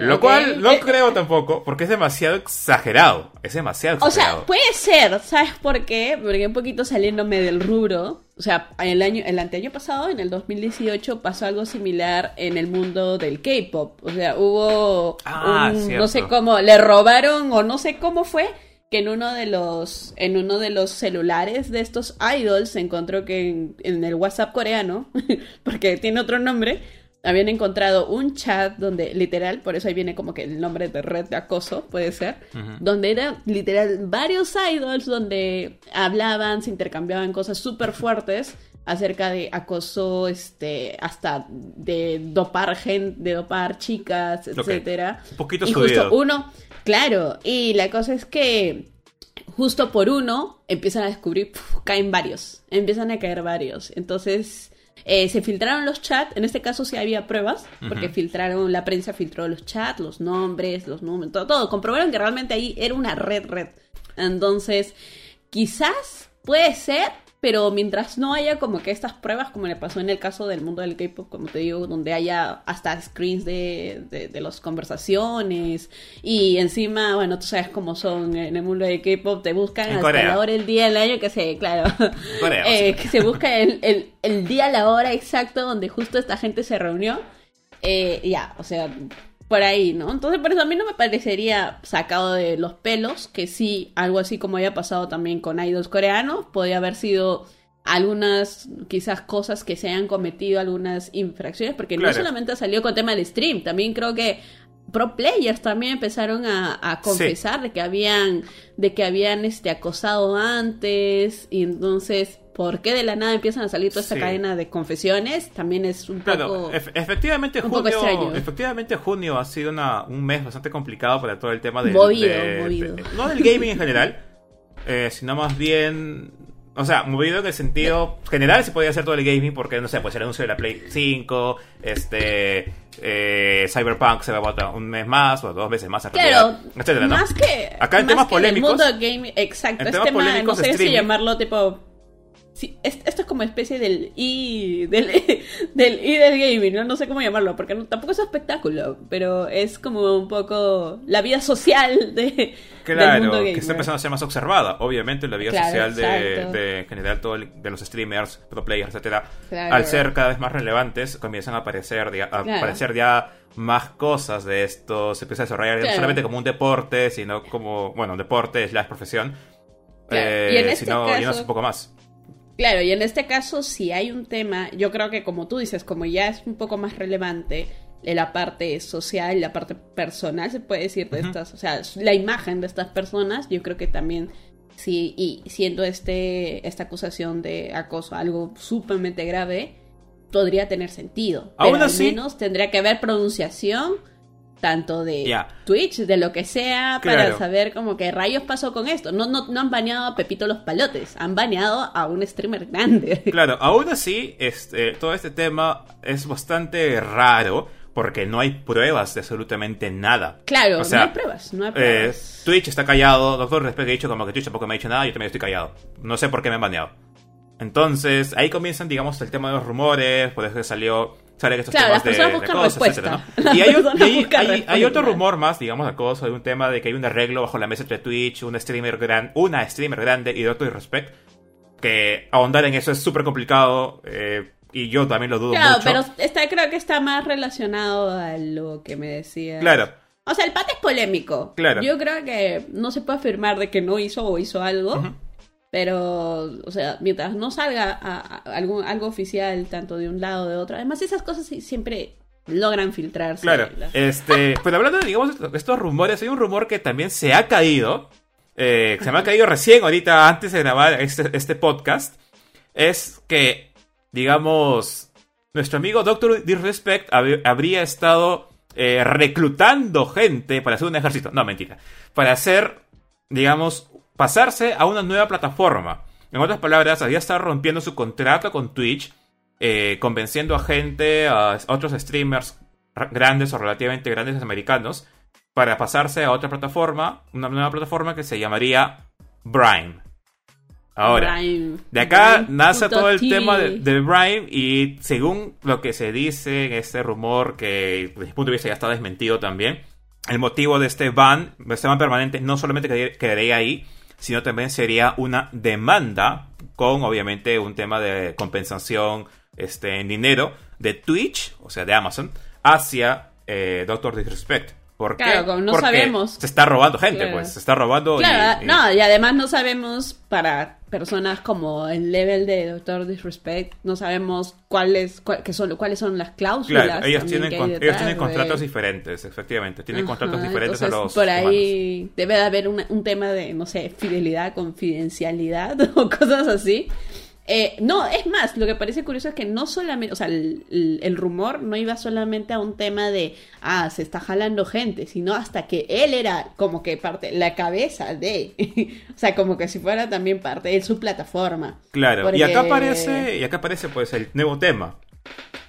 Lo cual no Eh, creo tampoco, porque es demasiado exagerado. Es demasiado O exagerado. sea, puede ser, ¿sabes por qué? Porque un poquito saliéndome del rubro, o sea, el año, el anteaño pasado, en el 2018, pasó algo similar en el mundo del K-pop. O sea, hubo Ah, un- no sé cómo, le robaron o no sé cómo fue que en uno de los en uno de los celulares de estos idols se encontró que en, en el WhatsApp coreano, porque tiene otro nombre, habían encontrado un chat donde literal, por eso ahí viene como que el nombre de red de acoso, puede ser, donde eran literal varios idols donde hablaban, se intercambiaban cosas súper fuertes acerca de acoso, este, hasta de dopar gente, de dopar chicas, etcétera. Un poquito y subido. justo uno, claro, y la cosa es que justo por uno empiezan a descubrir, puf, caen varios, empiezan a caer varios. Entonces, eh, se filtraron los chats, en este caso sí había pruebas, porque filtraron, la prensa filtró los chats, los nombres, los números, todo, todo. Comprobaron que realmente ahí era una red, red. Entonces, quizás puede ser pero mientras no haya como que estas pruebas, como le pasó en el caso del mundo del K-pop, como te digo, donde haya hasta screens de, de, de las conversaciones y encima, bueno, tú sabes cómo son en el mundo del K-pop, te buscan En hasta la hora, el día, el año, que se, claro, Corea, eh, que se busca el, el, el día, la hora exacto donde justo esta gente se reunió. Eh, ya, o sea, por ahí, ¿no? Entonces, por eso a mí no me parecería sacado de los pelos que sí, algo así como haya pasado también con idols coreanos, podría haber sido algunas, quizás cosas que se hayan cometido, algunas infracciones, porque no solamente salió con tema del stream, también creo que pro players también empezaron a, a confesar de que habían de que habían este acosado antes y entonces ¿por qué de la nada empiezan a salir toda esta Sí. cadena de confesiones? También es un Claro, poco ef- efectivamente un junio, efectivamente junio ha sido una- un mes bastante complicado para todo el tema del, Movido, de- movido. de- no del gaming en general, eh, sino más bien, o sea, movido en el sentido general se podía hacer todo el gaming porque no sé, pues el anuncio de la Play 5, este eh, Cyberpunk se va a botar un mes más o dos meses más, Claro, etcétera, ¿no? más que Acá en más temas que en el polémicos- mundo gaming, exacto, en es temas tema, no polémicos sé si llamarlo tipo sí, es- esto es como especie del i del, del i del gaming, ¿no? No sé cómo llamarlo, porque no- tampoco es espectáculo, pero es como un poco la vida social de, del Claro, mundo que está empezando a ser más observada, obviamente, en la vida Claro, social de, de en general todo el- de los streamers, pro players, etcétera. Claro. Al ser cada vez más relevantes, comienzan a aparecer, a Claro. aparecer ya más cosas de esto, se empieza a desarrollar no solamente como un deporte, sino como, bueno, un deporte slash profesión, Claro, eh, y en este sino caso- yéndose un poco más. Claro, y en este caso, si hay un tema, yo creo que como tú dices, como ya es un poco más relevante la parte social, la parte personal, se puede decir, de estas, o sea, la imagen de estas personas, yo creo que también, sí, y siendo este, esta acusación de acoso algo sumamente grave, podría tener sentido. Aún Pero así- al menos tendría que haber pronunciación tanto de. Twitch, de lo que sea, Claro. para saber como que rayos pasó con esto. No, no, no han baneado a Pepito los Palotes, han baneado a un streamer grande. Claro, aún así, este, todo este tema es bastante raro porque no hay pruebas de absolutamente nada. Claro, O sea, no hay pruebas, no hay Eh, pruebas. Twitch está callado, Doctor Respect ha dicho como que Twitch tampoco me ha dicho nada, yo también estoy callado. No sé por qué me han baneado. Entonces, ahí comienzan, digamos, el tema de los rumores, por eso que salió, salen estos Claro, temas las personas de, de buscan acoso, respuesta. etcétera, ¿no? Y hay, y hay- hay- hay otro rumor más, digamos, de acoso, de un tema de que hay un arreglo bajo la mesa entre Twitch, un streamer gran, una streamer grande y Doctor Respect. Que ahondar en eso es súper complicado eh, y yo también lo dudo Claro, mucho. pero está, creo que está más relacionado a lo que me decía. Claro, O sea, el pate es polémico. Claro. Yo creo que no se puede afirmar de que no hizo o hizo algo. Ujú. Pero, o sea, mientras no salga a- a- algún, algo oficial, tanto de un lado o de otro. Además, esas cosas siempre logran filtrarse. Claro, La- este, pues hablando de, digamos, estos rumores, hay un rumor que también se ha caído, eh, que se me ha caído recién ahorita antes de grabar este, este podcast, es que, digamos, nuestro amigo Doctor Disrespect hab- habría estado eh, reclutando gente para hacer un ejército. No, mentira. Para hacer, digamos, pasarse a una nueva plataforma. En otras palabras, había estado rompiendo su contrato con Twitch, eh, convenciendo a gente, a otros streamers ra- grandes o relativamente grandes americanos, para pasarse a otra plataforma, una nueva plataforma que se llamaría Brime. Ahora, Brime- de acá Brime nace todo el tema de, de Brime y según lo que se dice en este rumor, que desde mi punto de vista ya está desmentido también, el motivo de este ban, este ban permanente, no solamente quedaría ahí, sino también sería una demanda con obviamente un tema de compensación este, en dinero de Twitch, o sea, de Amazon, hacia eh, Doctor Disrespect. ¿Por qué? Claro, como no Porque sabemos. Se está robando gente, Claro. pues. Se está robando. Claro, y- no, y además no sabemos para personas como el level de Doctor Disrespect, no sabemos cuáles cuál- que son, cuáles son las cláusulas. Claro, ellos tienen, con- ellos detrás, tienen contratos diferentes, efectivamente. Tienen contratos diferentes a los Por humanos. ahí debe de haber una- un tema de, no sé, fidelidad, confidencialidad o cosas así. Eh, no, es más, lo que parece curioso es que no solamente, o sea, el, rumor no iba solamente a un tema de, ah, se está jalando gente, sino hasta que él era como que parte, la cabeza de, o sea, como que si fuera también parte de su plataforma. Claro, y acá aparece, y acá aparece pues el nuevo tema.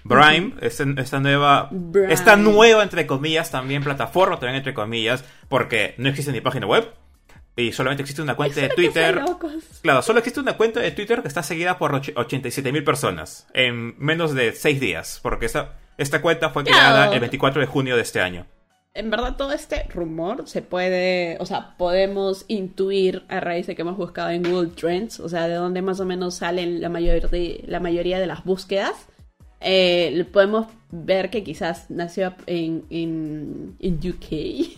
Brime, esta, esta nueva, Brime. esta nueva entre comillas también plataforma también entre comillas, porque no existe ni página web, y solamente existe una cuenta de Twitter. Claro, solo existe una cuenta de Twitter que está seguida por 87.000 personas en menos de 6 días, porque esta, esta cuenta fue creada el 24 de junio de este año. En verdad todo este rumor se puede, o sea, podemos intuir a raíz de que hemos buscado en Google Trends, o sea, de dónde más o menos salen la, mayor la mayoría de las búsquedas. Eh, podemos ver que quizás nació en, en, en UK,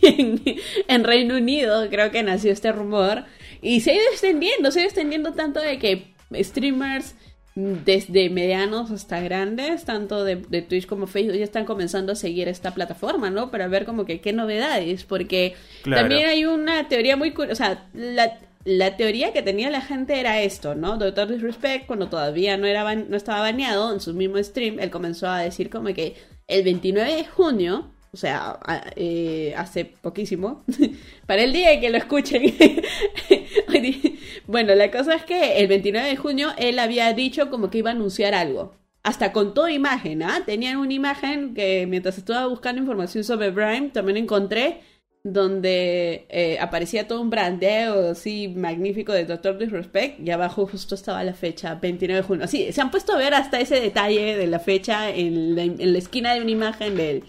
en, Reino Unido, creo que nació este rumor. Y se ha ido extendiendo, se ha ido extendiendo tanto de que streamers desde medianos hasta grandes, tanto de, Twitch como Facebook, ya están comenzando a seguir esta plataforma, ¿no? Para ver como que qué novedades, porque también hay una teoría muy curiosa, o sea, la, la teoría que tenía la gente era esto, ¿no? Doctor Disrespect, cuando todavía no, era no estaba baneado en su mismo stream, él comenzó a decir como que el 29 de junio, o sea, eh, hace poquísimo, para el día que lo escuchen. bueno, la cosa es que el 29 de junio él había dicho como que iba a anunciar algo. Hasta con toda imagen, ¿ah? Tenían una imagen que mientras estaba buscando información sobre Brian, también encontré donde eh, aparecía todo un brandeo así magnífico de Doctor Disrespect y abajo justo estaba la fecha, 29 de junio. Sí, se han puesto a ver hasta ese detalle de la fecha en la, esquina de una imagen de él.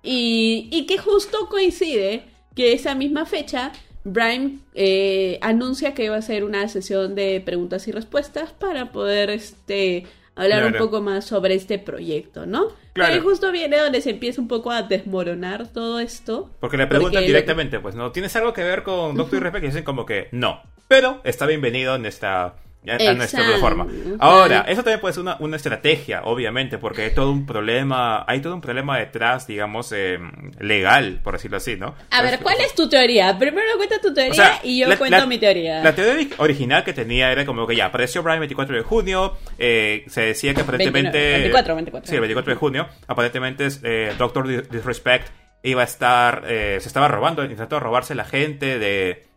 Y, y, que justo coincide que esa misma fecha, Brian eh, anuncia que iba a hacer una sesión de preguntas y respuestas para poder este, hablar un poco más sobre este proyecto, ¿no? Claro. Y justo viene donde se empieza un poco a desmoronar todo esto. Porque le preguntan directamente, pues, ¿no? ¿Tienes algo que ver con Doctor uh Y dicen como que no. Pero está bienvenido en esta a nuestra plataforma. Ahora, eso también puede ser una, una, estrategia, obviamente, porque hay todo un problema, hay todo un problema detrás, digamos, eh, legal, por decirlo así, ¿no? A ver, ¿cuál es tu teoría? Primero cuenta tu teoría y yo cuento mi teoría. La teoría original que tenía era como que ya, apareció Brian 24 de junio, eh, se decía que aparentemente... 24, 24. Sí, el 24 de junio, aparentemente eh, Doctor Disrespect iba a estar, se estaba robando, intentando robarse la gente de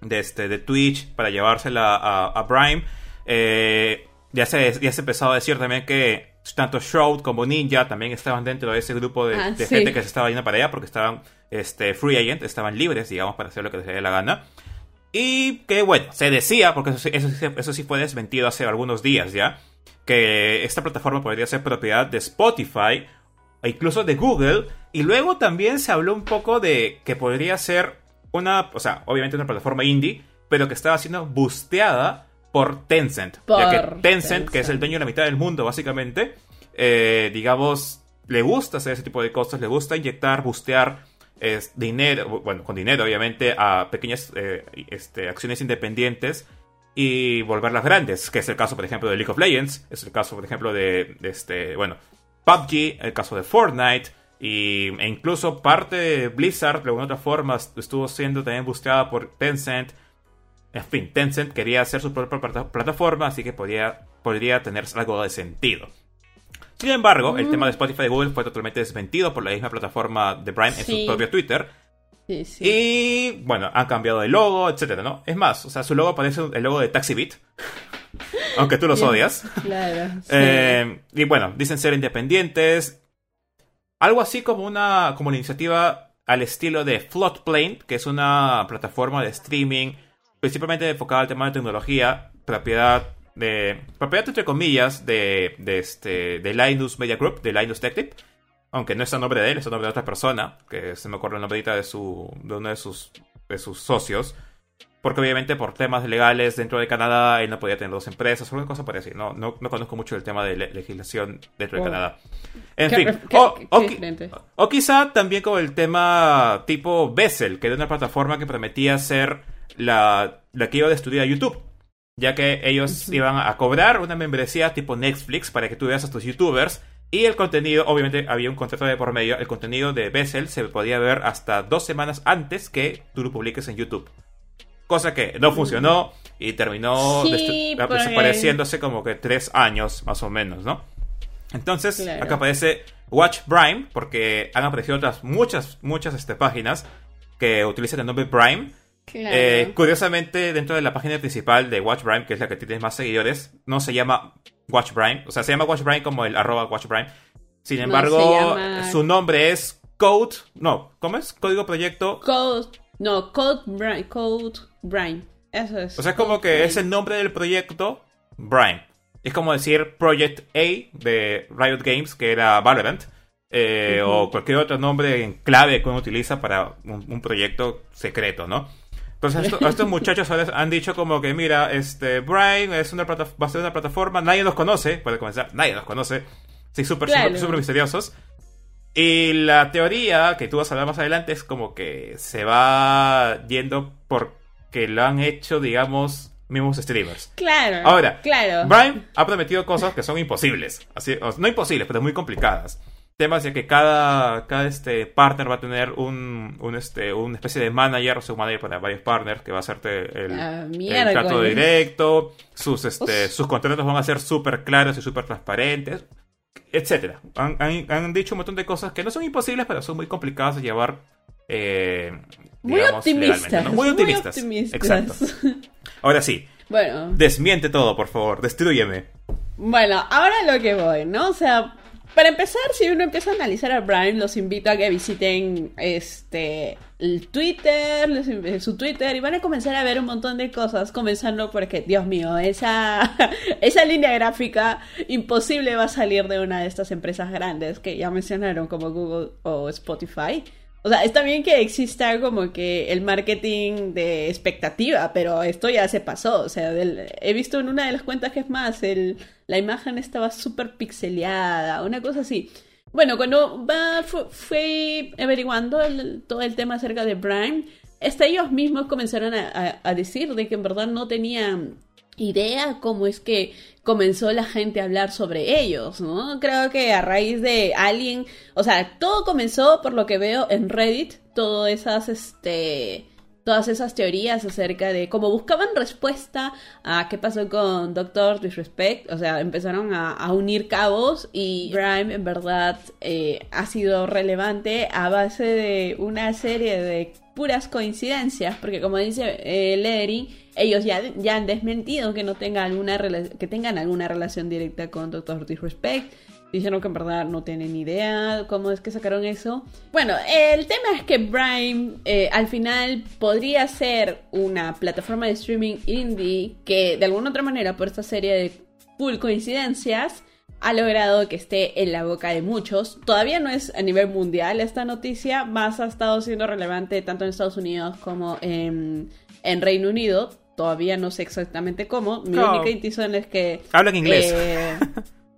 de, este, de Twitch para llevársela a, a Prime. Eh, ya, se, ya se empezó a decir también que tanto Shroud como Ninja también estaban dentro de ese grupo de, ah, gente que se estaba yendo para allá porque estaban este, free agent, estaban libres, digamos, para hacer lo que les dé la gana. Y que bueno, se decía, porque eso, eso, eso sí fue desmentido hace algunos días ya, que esta plataforma podría ser propiedad de Spotify e incluso de Google. Y luego también se habló un poco de que podría ser una, o sea, obviamente una plataforma indie, pero que estaba siendo busteada por Tencent. ya que Tencent, que es el dueño de la mitad del mundo, básicamente, eh, digamos, le gusta hacer ese tipo de cosas, le gusta inyectar, bustear dinero, bueno, con dinero, obviamente, a pequeñas eh, este, acciones independientes y volverlas grandes, que es el caso, por ejemplo, de League of Legends, es el caso, por ejemplo, de, de este, bueno, PUBG, el caso de Fortnite, y, e incluso parte de Blizzard, de alguna otra forma, estuvo siendo también buscada por Tencent. En fin, Tencent quería hacer su propia plataforma, así que podía, podría tener algo de sentido. Sin embargo, el tema de Spotify y Google fue totalmente desmentido por la misma plataforma de Prime en su propio Twitter. Sí, sí. Y bueno, han cambiado el logo, etcétera, ¿no? Es más, o sea, su logo parece el logo de TaxiBit. aunque tú los odias. Claro. Eh, y bueno, dicen ser independientes. Algo así como una, como una iniciativa al estilo de Floodplane, que es una plataforma de streaming principalmente enfocada al tema de tecnología, propiedad de propiedad entre comillas de, de este de Linus Media Group, de Linus Tech Tip, aunque no es el nombre de él, es el nombre de otra persona, que se me ocurre el nombre de su de uno de sus de sus socios. Porque obviamente por temas legales dentro de Canadá él no podía tener dos empresas alguna cosa por así. No, no, no, conozco mucho el tema de legislación dentro de Canadá. En fin, o, quizá también con el tema tipo Bessel, que era una plataforma que prometía ser la, la que iba a estudiar a YouTube. Ya que ellos iban a cobrar una membresía tipo Netflix para que tú veas a tus youtubers. Y el contenido, obviamente había un contrato de por medio, el contenido de Bessel se podía ver hasta dos semanas antes que tú lo publiques en YouTube. Cosa que no funcionó y terminó desapareciéndose como que tres años más o menos, ¿no? Entonces, acá aparece Watch Prime, porque han aparecido otras muchas, muchas este, páginas que utilizan el nombre Prime. Eh, curiosamente, dentro de la página principal de Watch Prime, que es la que tiene más seguidores, no se llama Watch Prime. O sea, se llama Watch Prime como el arroba Watch Prime. Sin embargo, su nombre es Code. No, ¿cómo es? Código Proyecto. Code No, Code Brian. Code Brian. Eso es. O sea, es como que es el nombre del proyecto Brian. Es como decir Project A de Riot Games, que era Valorant. eh, O cualquier otro nombre en clave que uno utiliza para un, un proyecto secreto, ¿no? Entonces esto- estos muchachos han dicho como que, mira, este Brian es una plata- va a ser una plataforma, nadie nos conoce, puede comenzar, nadie nos conoce. Sí, súper, Claro. súper misteriosos. Y la teoría que tú vas a hablar más adelante es como que se va yendo porque lo han hecho, digamos, mismos streamers. Claro. Ahora, claro. Brian ha prometido cosas que son imposibles. Así, o- no imposibles, pero muy complicadas. Temas de que cada, cada este partner va a tener un, un este, una especie de manager o submanager para varios partners que va a hacerte el, Ah, el trato directo. Sus, este, Uf. sus contratos van a ser súper claros y súper transparentes. Etcétera. Han, han- han dicho un montón de cosas que no son imposibles, pero son muy complicadas de llevar. eh, Muy digamos, optimistas. legalmente, ¿no? Muy optimistas. optimistas. Exacto. Ahora sí, Bueno, desmiente todo, por favor. Destrúyeme. bueno, ahora lo que voy, ¿no? O sea, para empezar, si uno empieza a analizar a Brian, los invito a que visiten este el Twitter, inv- su Twitter, y van a comenzar a ver un montón de cosas, comenzando porque, Dios mío, esa, esa línea gráfica imposible va a salir de una de estas empresas grandes que ya mencionaron como Google o Spotify. O sea, está bien que exista como que el marketing de expectativa, pero esto ya se pasó. O sea, del- he visto en una de las cuentas que es más, el, la imagen estaba súper pixeleada, una cosa así. Bueno, cuando va, fu- fui averiguando el- todo el tema acerca de Brian, hasta ellos mismos comenzaron a, a- a decir de que en verdad no tenían idea cómo es que comenzó la gente a hablar sobre ellos, ¿no? Creo que a raíz de alguien, o sea, todo comenzó por lo que veo en Reddit, todas esas, este, todas esas teorías acerca de cómo buscaban respuesta a qué pasó con Doctor Disrespect, o sea, empezaron a, unir cabos y Prime en verdad eh, ha sido relevante a base de una serie de puras coincidencias, porque como dice eh, Lettering, ellos ya, ya han desmentido que no tengan alguna que tengan alguna relación directa con Doctor Disrespect. Dijeron que en verdad no tienen idea cómo es que sacaron eso. Bueno, el tema es que Prime eh, al final podría ser una plataforma de streaming indie que de alguna otra manera por esta serie de full coincidencias ha logrado que esté en la boca de muchos. Todavía no es a nivel mundial esta noticia, más ha estado siendo relevante tanto en Estados Unidos como en, en Reino Unido. Todavía no sé exactamente cómo. Mi única intuición es que... Habla en inglés. eh,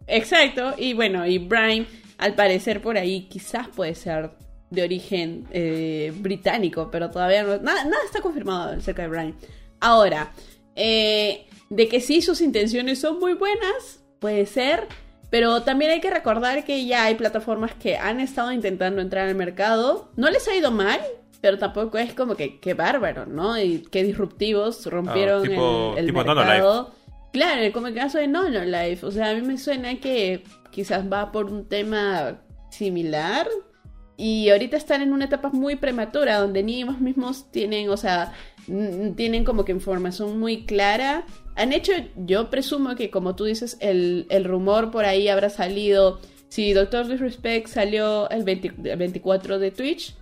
exacto. Y bueno, y Brian, al parecer por ahí, quizás puede ser de origen eh, británico, pero todavía no... Nada, nada está confirmado acerca de Brian. Ahora, eh, de que sí sus intenciones son muy buenas, puede ser, pero también hay que recordar que ya hay plataformas que han estado intentando entrar al mercado. No les ha ido mal, pero tampoco es como que qué bárbaro, ¿no? Y qué disruptivos rompieron Ah, tipo- el, el tipo mercado. Claro, como el caso de Nono Life. O sea, a mí me suena que quizás va por un tema similar. Y ahorita están en una etapa muy prematura donde ni ellos mismos tienen, o sea, tienen como que información muy clara. Han hecho, yo presumo que como tú dices, el, el rumor por ahí habrá salido. Si Doctor Disrespect salió el, 20 el 24 de Twitch,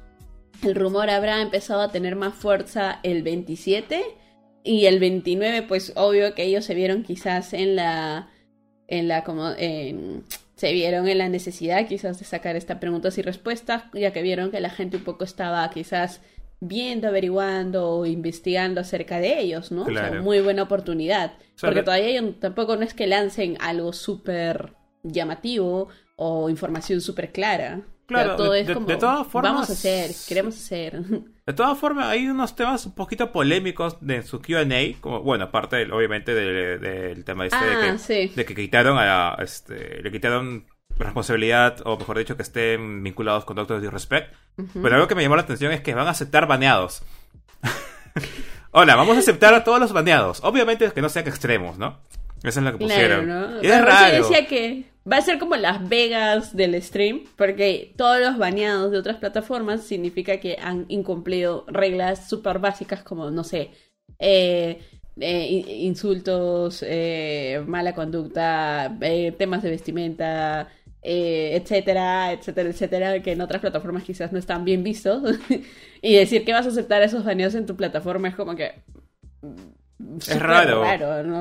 el rumor habrá empezado a tener más fuerza el 27 y el 29 pues obvio que ellos se vieron quizás en la en la como en- se vieron en la necesidad quizás de sacar esta preguntas y respuestas ya que vieron que la gente un poco estaba quizás viendo, averiguando o investigando acerca de ellos, ¿no? O sea, Claro. muy buena oportunidad. sea, porque todavía ellos tampoco no es que lancen algo súper llamativo o información súper clara. Claro, todo de- es de- como, de todas formas- vamos a hacer, queremos hacer. De todas formas, hay unos temas un poquito polémicos de su QA, como, bueno, aparte del- obviamente del, del tema este de, Ah, que, sí. de que quitaron a este, le quitaron responsabilidad, o mejor dicho, que estén vinculados con Doctor Disrespect. Pero algo que me llamó la atención es que van a aceptar baneados. Hola, vamos a aceptar a todos los baneados. Obviamente que no sean extremos, ¿no? Eso es lo que pusieron. Claro, ¿no? Y es raro. decía que va a ser como Las Vegas del stream, porque todos los baneados de otras plataformas significa que han incumplido reglas súper básicas como, no sé, eh, eh, in- insultos, eh, mala conducta, temas de vestimenta, etcétera, etcétera, etcétera, que en otras plataformas quizás no están bien vistos. y decir que vas a aceptar esos baneos en tu plataforma es como que... Es raro.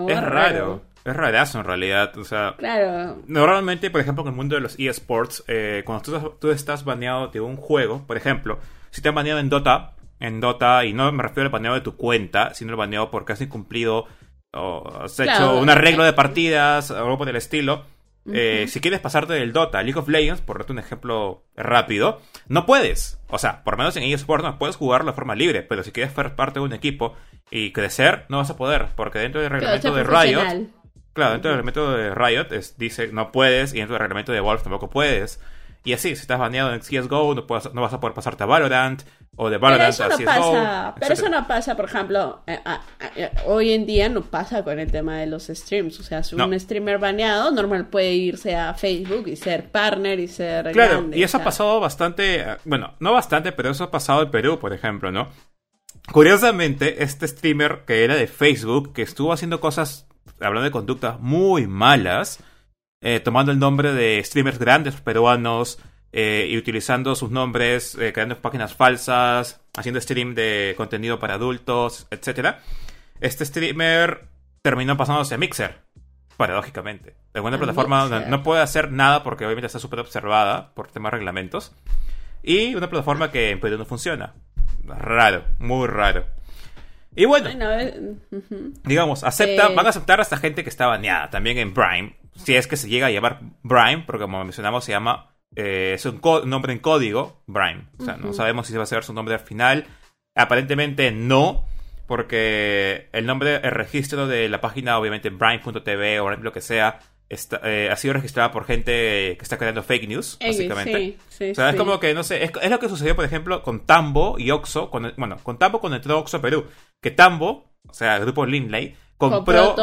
Es raro. Es rarazo en realidad. O sea, claro. Normalmente, por ejemplo, en el mundo de los eSports, eh, cuando tú, tú, estás baneado de un juego, por ejemplo, si te han baneado en Dota, en Dota, y no me refiero al baneo de tu cuenta, sino el baneo porque has incumplido o has hecho un arreglo de partidas o algo por el estilo. Eh, si quieres pasarte del Dota a League of Legends, por darte un ejemplo rápido, no puedes. O sea, por lo menos en eSports no puedes jugarlo de forma libre, pero si quieres ser parte de un equipo y crecer, no vas a poder, porque dentro del reglamento de Riot. Claro, dentro del reglamento de Riot dice no puedes, y dentro del reglamento de Valve tampoco puedes. Y así, si estás baneado en CSGO, no, no vas a poder pasarte a Valorant, o de Valorant pero eso no Pasa, pero eso no pasa, por ejemplo, eh, eh, hoy en día no pasa con el tema de los streams. O sea, si un streamer baneado, normal puede irse a Facebook y ser partner y ser. Claro, y eso ha pasado bastante, bueno, no bastante, pero eso ha pasado en Perú, por ejemplo, ¿no? Curiosamente, este streamer que era de Facebook, que estuvo haciendo cosas, hablando de conductas muy malas, eh, tomando el nombre de streamers grandes peruanos eh, y utilizando sus nombres, eh, creando páginas falsas, haciendo stream de contenido para adultos, etc. Este streamer terminó pasándose a Mixer, paradójicamente. De alguna plataforma no puede hacer nada porque obviamente está súper observada por temas reglamentos. Y una plataforma que en Perú no funciona. Raro, muy raro. Y bueno, digamos, acepta, van a aceptar a esta gente que está baneada también en Prime si es que se llega a llamar Brime, porque como mencionamos se llama, eh, es un, nombre en código, Brime. O sea, no sabemos si se va a hacer su nombre al final. Aparentemente no, porque el nombre, el registro de la página, obviamente Brime.tv o lo que sea, Está, eh, ha sido registrada por gente que está creando fake news, básicamente. o sea, es como que, no sé, es, lo que sucedió, por ejemplo, con Tambo y Oxo, con bueno, con Tambo cuando entró Oxo Perú, que Tambo, o sea, el grupo Lindley, compró,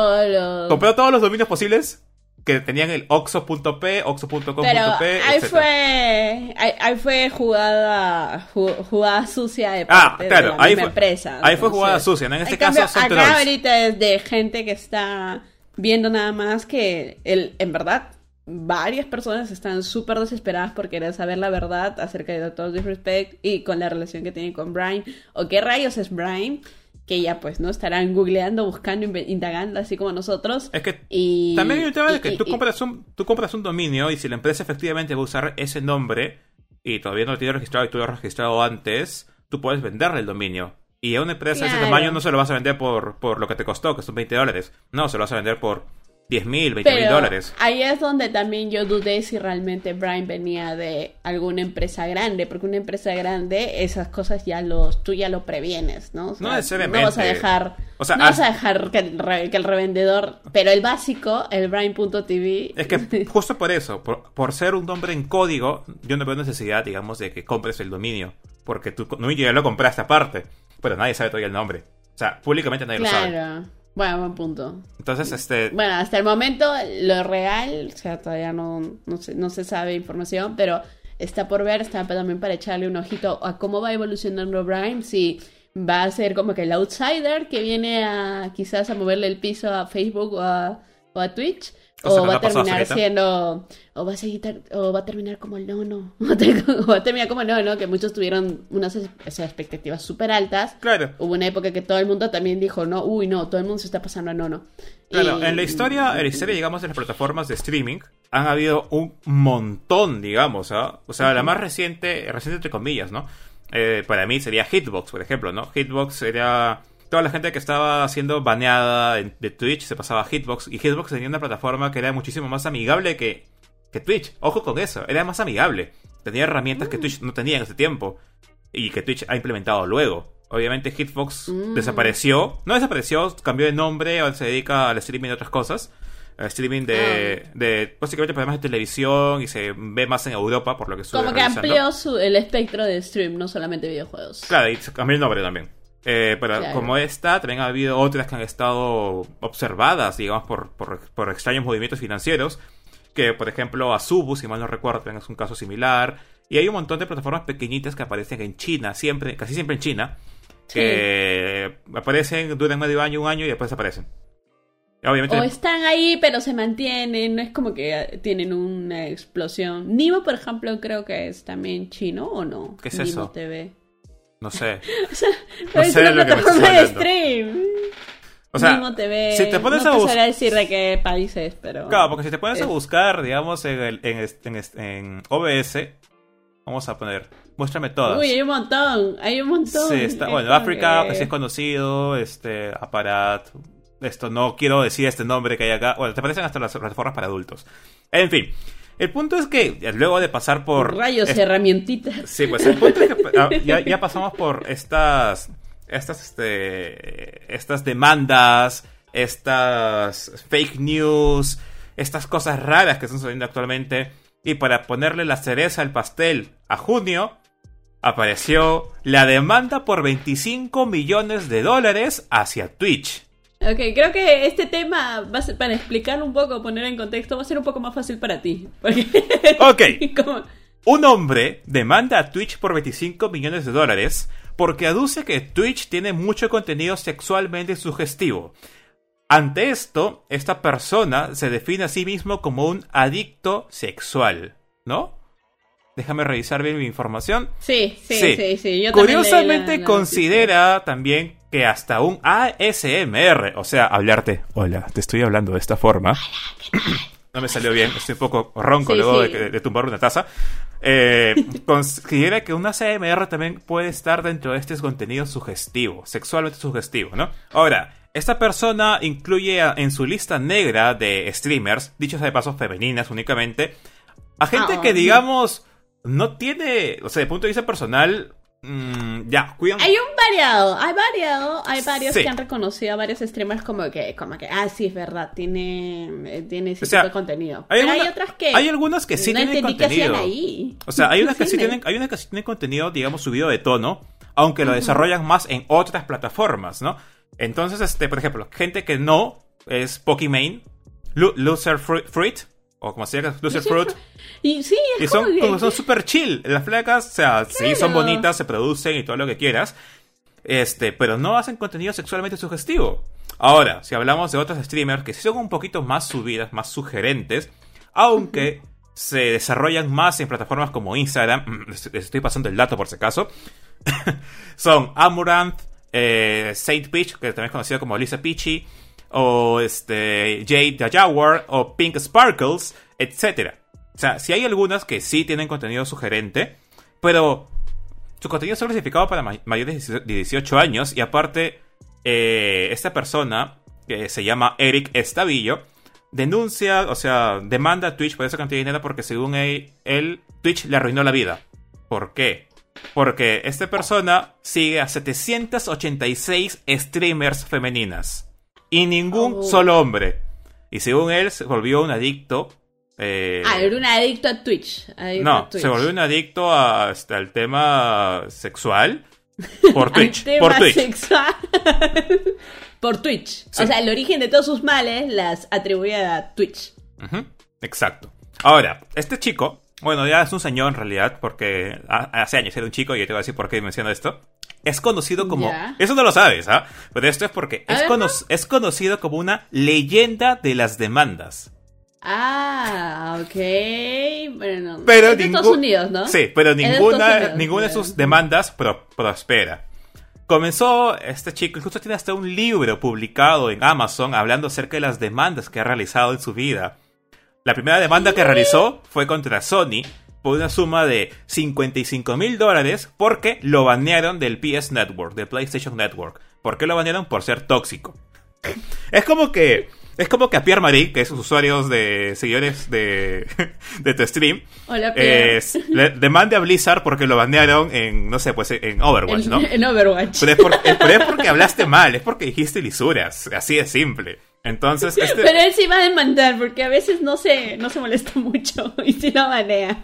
compró todos los dominios posibles que tenían el oxo.p, oxo.com.p, ahí fue ahí, fue jugada jugada sucia de ah, parte de la ahí fue, empresa. Ahí fue jugada sucia, En este caso son acá ahorita es de gente que está viendo nada más que el, en verdad varias personas están súper desesperadas por querer saber la verdad acerca de Doctor Disrespect y con la relación que tiene con Brian o qué rayos es Brian que ya pues no estarán googleando, buscando, indagando, así como nosotros. Es que y, también hay un tema de que tú, compras un, tú compras un dominio y si la empresa efectivamente va a usar ese nombre y todavía no lo tiene registrado y tú lo has registrado antes, tú puedes venderle el dominio. Y a una empresa de ese tamaño no se lo vas a vender por, por lo que te costó, que son 20 dólares. No, se lo vas a vender por 10 mil, 20 mil dólares. Ahí es donde también yo dudé si realmente Brian venía de alguna empresa grande, porque una empresa grande, esas cosas ya los, tú ya lo previenes, ¿no? no necesariamente. No vas a dejar, o sea, no vas a dejar que el, que el, revendedor, pero el básico, el Brian.tv. Es que justo por eso, por, ser un nombre en código, yo no veo necesidad, digamos, de que compres el dominio, porque tú no ya lo compraste aparte, pero nadie sabe todavía el nombre. O sea, públicamente nadie lo sabe. Bueno, buen punto. Entonces, este... Bueno, hasta el momento lo real, o sea, todavía no, no, se, no se sabe información, pero está por ver, está también para echarle un ojito a cómo va evolucionando Brian, si va a ser como que el outsider que viene a quizás a moverle el piso a Facebook o a, o a Twitch, o, va a terminar siendo o va a seguir o va a terminar como el nono. O va a terminar como el nono que muchos tuvieron unas expectativas súper altas claro. Hubo una época que todo el mundo también dijo no uy no todo el mundo se está pasando a nono claro en la historia en la historia digamos de las plataformas de streaming han habido un montón digamos ¿ah? o sea la más reciente reciente entre comillas no eh, para mí sería Hitbox por ejemplo no Hitbox sería toda la gente que estaba siendo baneada de Twitch se pasaba a Hitbox y Hitbox tenía una plataforma que era muchísimo más amigable que, que Twitch. Ojo con eso, era más amigable. Tenía herramientas que mm. Twitch no tenía en ese tiempo y que Twitch ha implementado luego. Obviamente Hitbox mm. desapareció. No desapareció, cambió de nombre, ahora se dedica al streaming de otras cosas. Al streaming de, ah. de básicamente programas de televisión y se ve más en Europa por lo que Como que amplió el espectro de stream, no solamente videojuegos. Claro, y cambió el nombre también. Eh, pero como esta, también ha habido otras que han estado observadas, digamos, por, por, extraños movimientos financieros. Que, por ejemplo, Azubu, si mal no recuerdo, es un caso similar. Y hay un montón de plataformas pequeñitas que aparecen en China, siempre, casi siempre en China. Que aparecen, duran medio año, un año y después desaparecen. Obviamente, O están ahí, pero se mantienen, no es como que tienen una explosión. Nimo, por ejemplo, creo que es también chino, ¿o no? ¿Qué es Nimo eso? TV. No sé. Pero es sé una de lo que me de stream. O sea, TV. si te pones no a te bus- sabría decir de qué países, pero... Claro, porque si te pones a buscar, digamos, en, el, en, en, OBS, vamos a poner, muéstrame todas. Uy, hay un montón, hay un montón. Sí, está, Es bueno, África, que- que sí es conocido, este, Aparat, esto no quiero decir este nombre que hay acá, bueno, te parecen hasta las plataformas para adultos. En fin, el punto es que eh, luego de pasar por... Rayos, es- herramientitas. Sí, pues el punto es que ah, ya, ya pasamos por estas, estas, este, estas demandas, estas fake news, estas cosas raras que están sucediendo actualmente. Y para ponerle la cereza al pastel a junio, apareció la demanda por 25 millones de dólares hacia Twitch. Ok, creo que este tema, va a ser- para explicarlo un poco, poner en contexto, va a ser un poco más fácil para ti. Porque... Ok. como- Un hombre demanda a Twitch por 25 millones de dólares porque aduce que Twitch tiene mucho contenido sexualmente sugestivo. Ante esto, esta persona se define a sí mismo como un adicto sexual, ¿no? Déjame revisar bien mi información. Sí, sí, Sí. sí, sí. Yo Curiosamente la- la considera también que hasta un ASMR, o sea, hablarte, hola, te estoy hablando de esta forma. No me salió bien, estoy un poco ronco Sí, luego sí. De, de tumbar una taza. Eh, considera que un ASMR también puede estar dentro de este contenido sugestivo, sexualmente sugestivo, ¿no? Ahora, esta persona incluye en su lista negra de streamers, dichos de paso femeninas únicamente, a gente que digamos no tiene, o sea, de punto de vista personal, mm, ya, cuidan. Hay un variado, hay variado, hay varios Sí. que han reconocido a varios streamers como que, como que, ah, sí, es verdad, tiene, eh, tiene ese O sea, tipo de contenido. hay Pero hay otras que... hay algunas que sí no tienen contenido. ahí. O sea, hay unas que sí tienen, hay unas que sí tienen contenido, digamos, subido de tono, aunque lo desarrollan más en otras plataformas, ¿no? Entonces, este, por ejemplo, gente que no es Pokimane, Loser Fruit, o como se llama, Loser Fruit, Y sí, es y son como que- son super chill. Las flacas, o sea, sí son bonitas, se producen y todo lo que quieras. Este, pero no hacen contenido sexualmente sugestivo. Ahora, si hablamos de otros streamers que sí son un poquito más subidas, más sugerentes, aunque se desarrollan más en plataformas como Instagram, mm, les les estoy pasando el dato por si acaso, son Amaranth, eh, Saint Peach, que también es conocida como Lisa Peachy, o este, Jade the Jaguar, o Pink Sparkles, etc. O sea, si hay algunas que sí tienen contenido sugerente, pero su contenido está clasificado para ma- mayores de 18 años y aparte, eh, esta persona, que se llama Eric Estavillo, denuncia, o sea, demanda a Twitch por esa cantidad de dinero porque según él, Twitch le arruinó la vida. ¿Por qué? Porque esta persona sigue a 786 streamers femeninas y ningún Oh. solo hombre. Y según él, se volvió un adicto. eh, Ah, era un adicto a Twitch. adicto no, a Twitch. se volvió un adicto a- hasta el tema sexual por Twitch. tema Por Twitch. sexual. por Twitch. Sí. O sea, el origen de todos sus males las atribuye a Twitch. Exacto. Ahora, este chico, bueno, ya es un señor en realidad, porque ha- hace años era un chico y yo te voy a decir por qué menciono esto. Es conocido como. Eso no lo sabes, ¿ah? Pero esto es porque es, conocido como una leyenda de las demandas. Ah, ok. Bueno, Pero es de Estados Unidos, ¿no? Sí, pero Es de ninguna, ninguna de sus demandas pro- prospera. Comenzó este chico, incluso tiene hasta un libro publicado en Amazon hablando acerca de las demandas que ha realizado en su vida. La primera demanda que realizó fue contra Sony por una suma de 55 mil dólares porque lo banearon del PS Network, del PlayStation Network. ¿Por qué lo banearon? Por ser tóxico. Es como que. Es como que a Pierre Marie, que es sus usuarios de seguidores de, de tu stream, Hola, Pierre. le demande a Blizzard porque lo banearon en, no sé, pues en Overwatch, en, ¿no? en Overwatch. Pero es, por- eh, pero es porque hablaste mal, es porque dijiste lisuras, así de simple. Entonces, este... Pero él sí va a demandar porque a veces no se, no se molesta mucho y sí lo banean.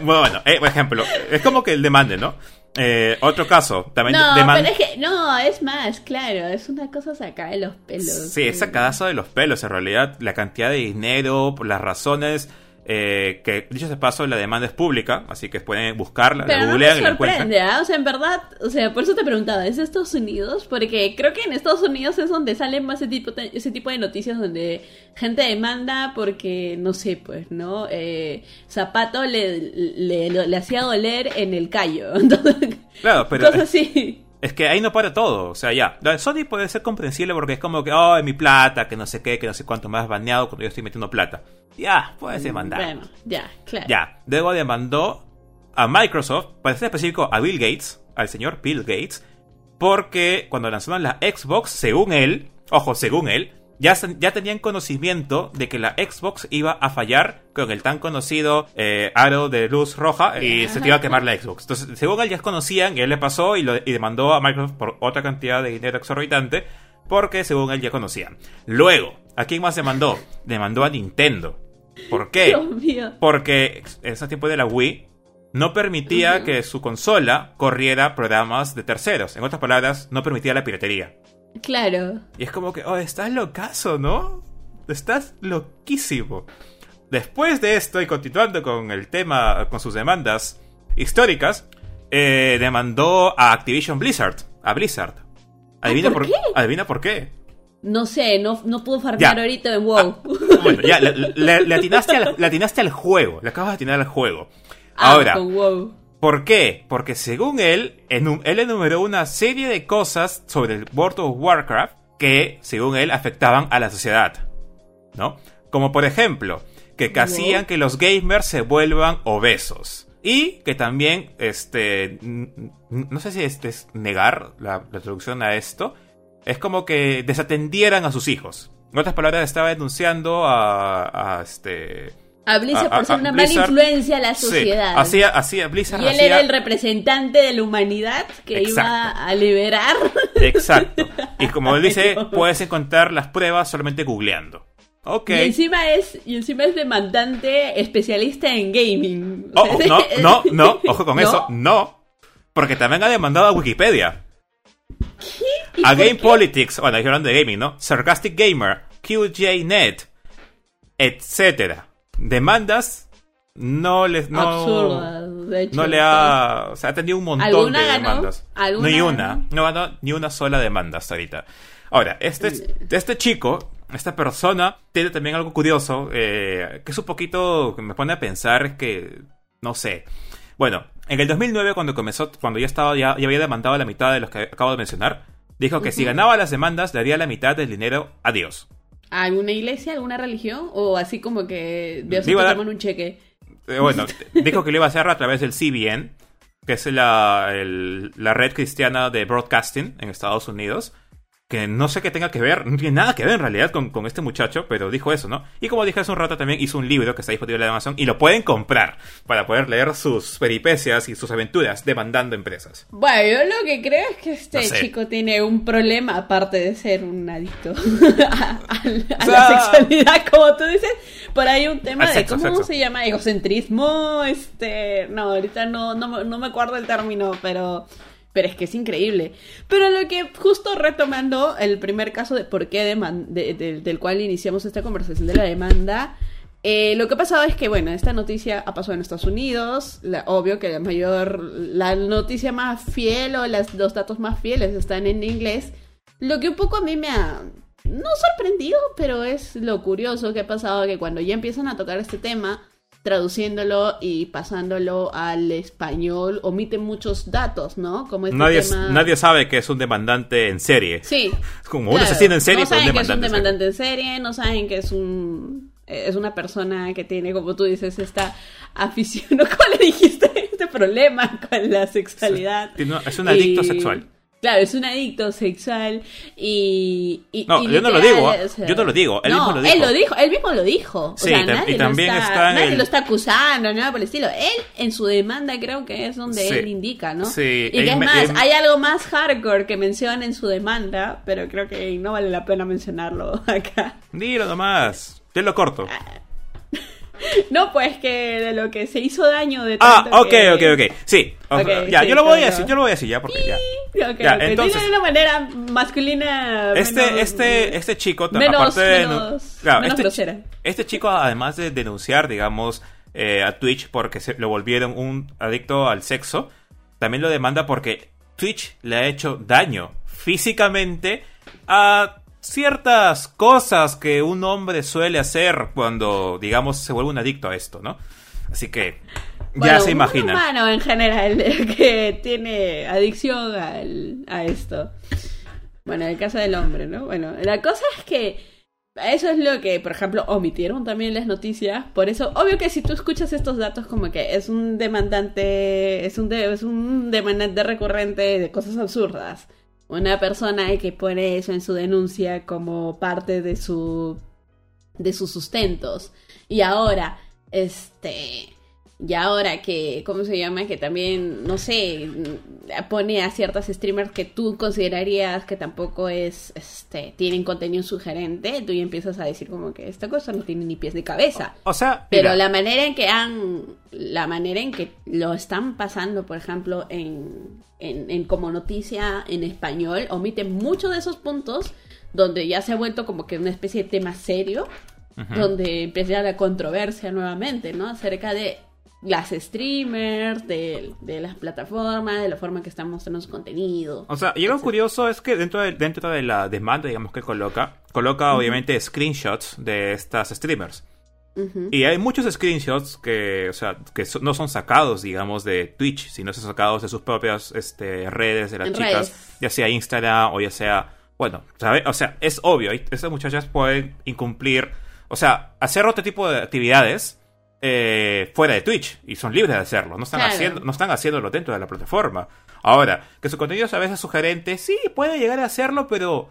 Bueno, eh, por ejemplo, es como que el demande, ¿no? Eh, otro caso, también No, deman- pero es que, no, es más, claro, es una cosa sacada de los pelos. Sí, es sacadazo de los pelos, en realidad, la cantidad de dinero, por las razones, Eh, que dicho de paso, la demanda es pública, así que pueden buscarla, Pero la no googlean me y la sorprende, ¿ah? O sea, en verdad, o sea, por eso te preguntaba, ¿es de Estados Unidos? Porque creo que en Estados Unidos es donde salen más ese tipo, ese tipo de noticias donde gente demanda porque, no sé, pues, ¿no? Eh, Zapato le, le, le- le hacía doler en el callo. Entonces, Claro, pero cosas así. Es que ahí no para todo. O sea, ya, de Sony puede ser comprensible porque es como que, oh, mi plata, que no sé qué, que no sé cuánto más baneado cuando yo estoy metiendo plata. Ya, puedes demandar. Bueno, ya, claro. Ya, luego demandó a Microsoft, para ser específico a Bill Gates, al señor Bill Gates, porque cuando lanzaron la Xbox, según él, ojo, según él, ya, ya tenían conocimiento de que la Xbox iba a fallar con el tan conocido eh, aro de luz roja y se te iba a quemar la Xbox. Entonces, según él ya conocían, y él le pasó y, lo, y demandó a Microsoft por otra cantidad de dinero exorbitante, porque según él ya conocían. Luego, ¿a quién más demandó? Demandó a Nintendo. ¿Por qué? Dios mío. Porque en ese tiempo de la Wii no permitía que su consola corriera programas de terceros. En otras palabras, no permitía la piratería. Claro. Y es como que, oh, estás locazo, ¿no? Estás loquísimo. Después de esto, y continuando con el tema, con sus demandas históricas, eh, demandó a Activision Blizzard, a Blizzard. Adivina ¿por qué? Adivina por qué. No sé, no, no pudo farmear Ya. ahorita en WoW. Bueno, ya, le, le- le atinaste al, le atinaste al juego. Le acabas de atinar al juego. Ah, Ahora, con WoW. ¿Por qué? Porque según él, él enumeró una serie de cosas sobre el World of Warcraft que, según él, afectaban a la sociedad. ¿No? Como por ejemplo, que hacían que los gamers se vuelvan obesos. Y que también, este, no sé si este es negar la, la traducción a esto, es como que desatendieran a sus hijos. En otras palabras, estaba denunciando a, a este... A Blizzard a- por a- ser a una mala influencia a la Sí, sociedad. hacía, hacía Blizzard y él hacía- era el representante de la humanidad que Exacto. iba a liberar. Exacto. Y como él dice, puedes encontrar las pruebas solamente googleando. Ok. Y encima es, y encima es demandante especialista en gaming. Oh, no, no, no, ojo con ¿No? eso, no. Porque también ha demandado a Wikipedia. ¿Y A Game qué? Politics, bueno, hablando de gaming, ¿no? Sarcastic Gamer, QJNet, etcétera. Demandas no les no de hecho. no le ha, o sea, ha tenido un montón de ¿Alguna ganó? demandas. ¿Alguna Ni ganó? una, no ganó ni una sola demanda hasta ahorita. Ahora, este, este chico, esta persona, tiene también algo curioso, eh, que es un poquito, que me pone a pensar que, no sé. Bueno, en el 2009 cuando comenzó, cuando ya estaba, ya, ya había demandado la mitad de los que acabo de mencionar, dijo que si ganaba las demandas daría la mitad del dinero a Dios. ¿Alguna iglesia, alguna religión? O así como que Dios Digo, te da- toma un cheque. Eh, bueno, dijo que lo iba a hacer a través del CBN, que es la, el- la red cristiana de broadcasting en Estados Unidos. Que no sé qué tenga que ver, no tiene nada que ver en realidad con, con este muchacho, pero dijo eso, ¿no? Y como dije hace un rato también hizo un libro que está disponible en Amazon y lo pueden comprar para poder leer sus peripecias y sus aventuras demandando empresas. Bueno, yo lo que creo es que este No sé. chico tiene un problema aparte de ser un adicto a, a- a O sea- la sexualidad, como tú dices. Por ahí un tema de sexo, cómo sexo. se llama egocentrismo, este, no, ahorita no, no, no me acuerdo el término, pero pero es que es increíble. Pero lo que justo retomando el primer caso de por qué de- de- del cual iniciamos esta conversación de la demanda, eh, lo que ha pasado es que, bueno, esta noticia ha pasado en Estados Unidos. Obvio que la mayor, la noticia más fiel o los datos más fieles están en inglés. Lo que un poco a mí me ha, no sorprendido, pero es lo curioso que ha pasado que cuando ya empiezan a tocar este tema, traduciéndolo y pasándolo al español, omiten muchos datos, ¿no? Como este Nadie, tema... nadie sabe que es un demandante en serie. Sí. Es como un Claro, asesino en serie, No un saben que es un demandante en serie. no saben que es un eh, es una persona que tiene, como tú dices, esta afición. ¿cómo le dijiste? Este problema con la sexualidad. Es un adicto Y- sexual. Claro, es un adicto sexual y... y- No, y yo no lo digo, o sea- yo no lo digo, él no, mismo lo dijo. él lo dijo, él mismo lo dijo. O Sí, sea, nadie, y también lo está, está nadie el- lo está acusando, nada por el estilo. Él, en su demanda, creo que es donde Sí. él indica, ¿no? Sí, y que es más, hay algo más hardcore que menciona en su demanda, pero creo que no vale la pena mencionarlo acá. Dilo nomás. Te lo corto. No, pues que de lo que se hizo daño de Ah, ok, que- ok, ok. Sí. o- Ok, ya, sí, yo lo voy a decir, yo lo voy a decir ya porque ya. Ok, Ya, ok. entonces- de una manera masculina. Este, menos- este, este chico, menos- aparte de. menos- claro, menos este, grosera. este chico, además de denunciar, digamos, eh, a Twitch porque se lo volvieron un adicto al sexo, también lo demanda porque Twitch le ha hecho daño físicamente a ciertas cosas que un hombre suele hacer cuando, digamos, se vuelve un adicto a esto, ¿no? Así que ya se Un imaginan. humano en general que tiene adicción al- a esto. Bueno, en el caso del hombre, ¿no? Bueno, la cosa es que eso es lo que, por ejemplo, omitieron también las noticias. Por eso, obvio que si tú escuchas estos datos como que es un demandante, es un, de- es un demandante recurrente de cosas absurdas. Una persona que pone eso en su denuncia como parte de su de sus sustentos. Y ahora, este, y ahora que, ¿cómo se llama? Que también, no sé, pone a ciertas streamers que tú considerarías que tampoco es, este, tienen contenido sugerente, tú ya empiezas a decir como que esta cosa no tiene ni pies ni cabeza. O sea, Pero mira, la manera en que han, la manera en que lo están pasando, por ejemplo, en, en, en como noticia en español, omite muchos de esos puntos donde ya se ha vuelto como que una especie de tema serio, donde empieza la controversia nuevamente, ¿no? Acerca de las streamers, de, de las plataformas, de la forma en que están mostrando su contenido. O sea, y algo curioso es que dentro de, dentro de la demanda, digamos que coloca, coloca obviamente screenshots de estas streamers. Y hay muchos screenshots que, o sea, que so- no son sacados, digamos, de Twitch, sino son sacados de sus propias este, redes de las En chicas, redes. ya sea Instagram o ya sea, bueno, ¿sabe? O sea, es obvio, estas muchachas pueden incumplir, o sea, hacer otro tipo de actividades eh, fuera de Twitch y son libres de hacerlo, no están, Claro. haciendo, no están haciéndolo dentro de la plataforma. Ahora, que su contenido a veces es sugerente, sí, puede llegar a hacerlo, pero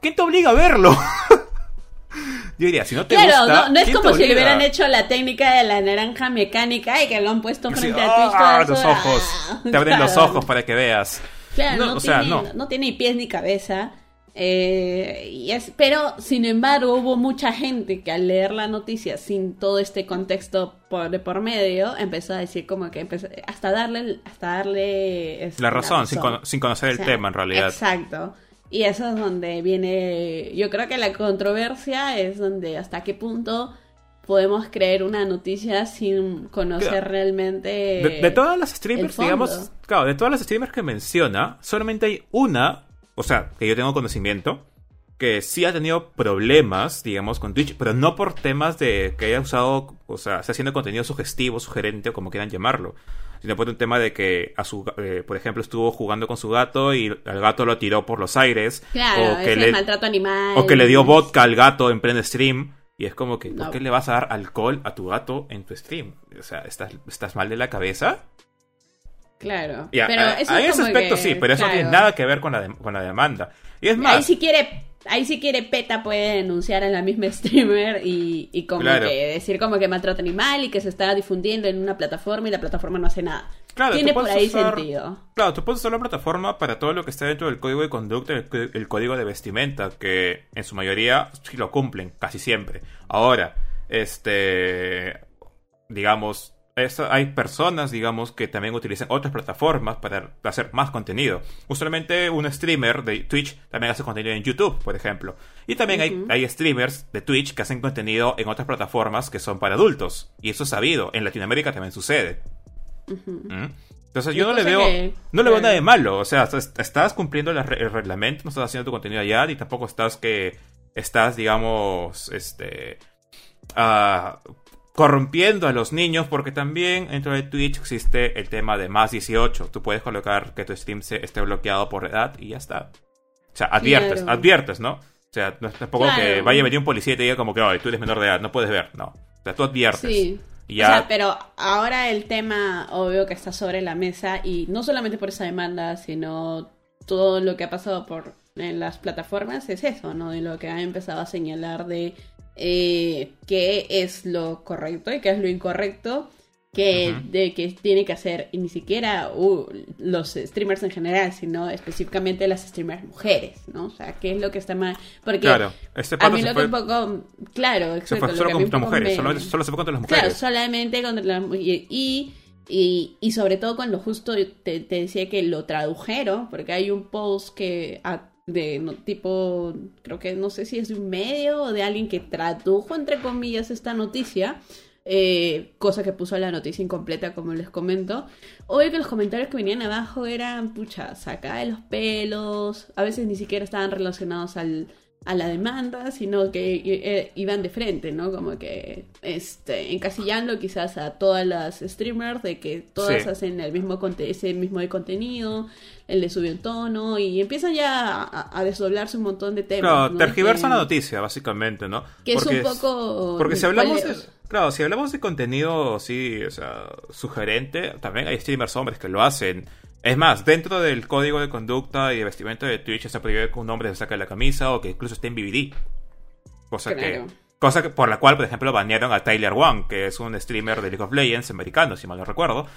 ¿quién te obliga a verlo? Yo diría, si no te Claro, gusta, no, no es ¿quién te como si le hubieran hecho la técnica de la naranja mecánica y que lo han puesto frente a ¡ah! Twitch. toda los ojos. Te abren los Claro. ojos para que veas. Claro, No, no, o sea, tiene, no. no. tiene ni pies ni cabeza. Eh, y es, pero, sin embargo, hubo mucha gente que al leer la noticia sin todo este contexto por, de por medio, empezó a decir como que empezó, hasta darle, hasta darle este, La razón, Sin, sin conocer O el sea, tema en realidad. Exacto. Y eso es donde viene, yo creo que la controversia es donde hasta qué punto podemos creer una noticia sin conocer Claro. realmente De, de todas las streamers, digamos, claro, de todas las streamers que menciona, solamente hay una, o sea, que yo tengo conocimiento, que sí ha tenido problemas, digamos, con Twitch, pero no por temas de que haya usado, o sea, está haciendo contenido sugestivo, sugerente o como quieran llamarlo, sino por un tema de que, a su, eh, por ejemplo, estuvo jugando con su gato y el gato lo tiró por los aires, Claro, o que le, maltrato animal. O que le dio vodka al gato en pleno stream. Y es como que, ¿por No. qué le vas a dar alcohol a tu gato en tu stream? O sea, ¿estás, estás mal de la cabeza? Claro. Pero a- eso a es ese aspecto que, sí, pero eso no tiene nada que ver con la, de- con la demanda. Y es Ahí más, si quiere, ahí si quiere PETA puede denunciar a la misma streamer y, y como Claro. que decir como que maltrata animal y que se está difundiendo en una plataforma y la plataforma no hace nada. Claro, Tiene por ahí usar- sentido. claro, tú puedes usar la plataforma para todo lo que está dentro del código de conducta, el, c- el código de vestimenta, que en su mayoría sí lo cumplen, casi siempre. Ahora, este, digamos, es- hay personas, digamos, que también utilizan otras plataformas para hacer más contenido. Usualmente un streamer de Twitch también hace contenido en YouTube, por ejemplo. Y también hay, hay streamers de Twitch que hacen contenido en otras plataformas que son para adultos. Y eso es sabido. En Latinoamérica también sucede. ¿Mm? Entonces yo no le veo, que- no le veo nada de malo. O sea, est- estás cumpliendo el reglamento, no estás haciendo tu contenido allá, y tampoco estás que estás, digamos, este, ah, corrompiendo a los niños, porque también dentro de Twitch existe el tema de más 18. Tú puedes colocar que tu stream se esté bloqueado por edad y ya está. O sea, adviertes, Claro. adviertes, ¿no? O sea, no es tampoco que vaya a venir un policía y te diga como que, "Ay, tú eres menor de edad, no puedes ver. No. O sea, tú adviertes. Sí. Y O ya, sea, pero ahora el tema obvio que está sobre la mesa y no solamente por esa demanda, sino todo lo que ha pasado por en las plataformas es eso, ¿no? De lo que han empezado a señalar de eh, qué es lo correcto y qué es lo incorrecto, que, de, que tiene que hacer, y ni siquiera uh, los streamers en general, sino específicamente las streamers mujeres, ¿no? O sea, ¿qué es lo que está mal? Porque claro, este a mí lo que un poco, claro, se fue solo contra mujeres, solo, solo, se fue contra las mujeres. Claro, solamente contra las mujeres. Y, y, y, sobre todo cuando justo te, te, decía que lo tradujeron, porque hay un post que... de no, tipo, creo que no sé si es de un medio o de alguien que tradujo, entre comillas, esta noticia, eh, cosa que puso la noticia incompleta, como les comento. Obvio que los comentarios que venían abajo eran, pucha, saca de los pelos, a veces ni siquiera estaban relacionados al, a la demanda, sino que eh, iban de frente, ¿no? Como que este, encasillando quizás a todas las streamers de que todas hacen el mismo ese mismo de contenido, el de subió el tono y empiezan ya a, desdoblarse un montón de temas. Claro, ¿no? tergiversa la noticia, básicamente, ¿no? Que es un poco... Porque si hablamos... De, claro, si hablamos de contenido, sí, o sea, sugerente, también hay streamers hombres que lo hacen es más, dentro del código de conducta y de vestimenta de Twitch está prohibido que un hombre se saque la camisa o que incluso esté en BBD. Cosa que. Cosa que, por la cual, por ejemplo, banearon a Tyler Wang, que es un streamer de League of Legends americano, si mal no recuerdo.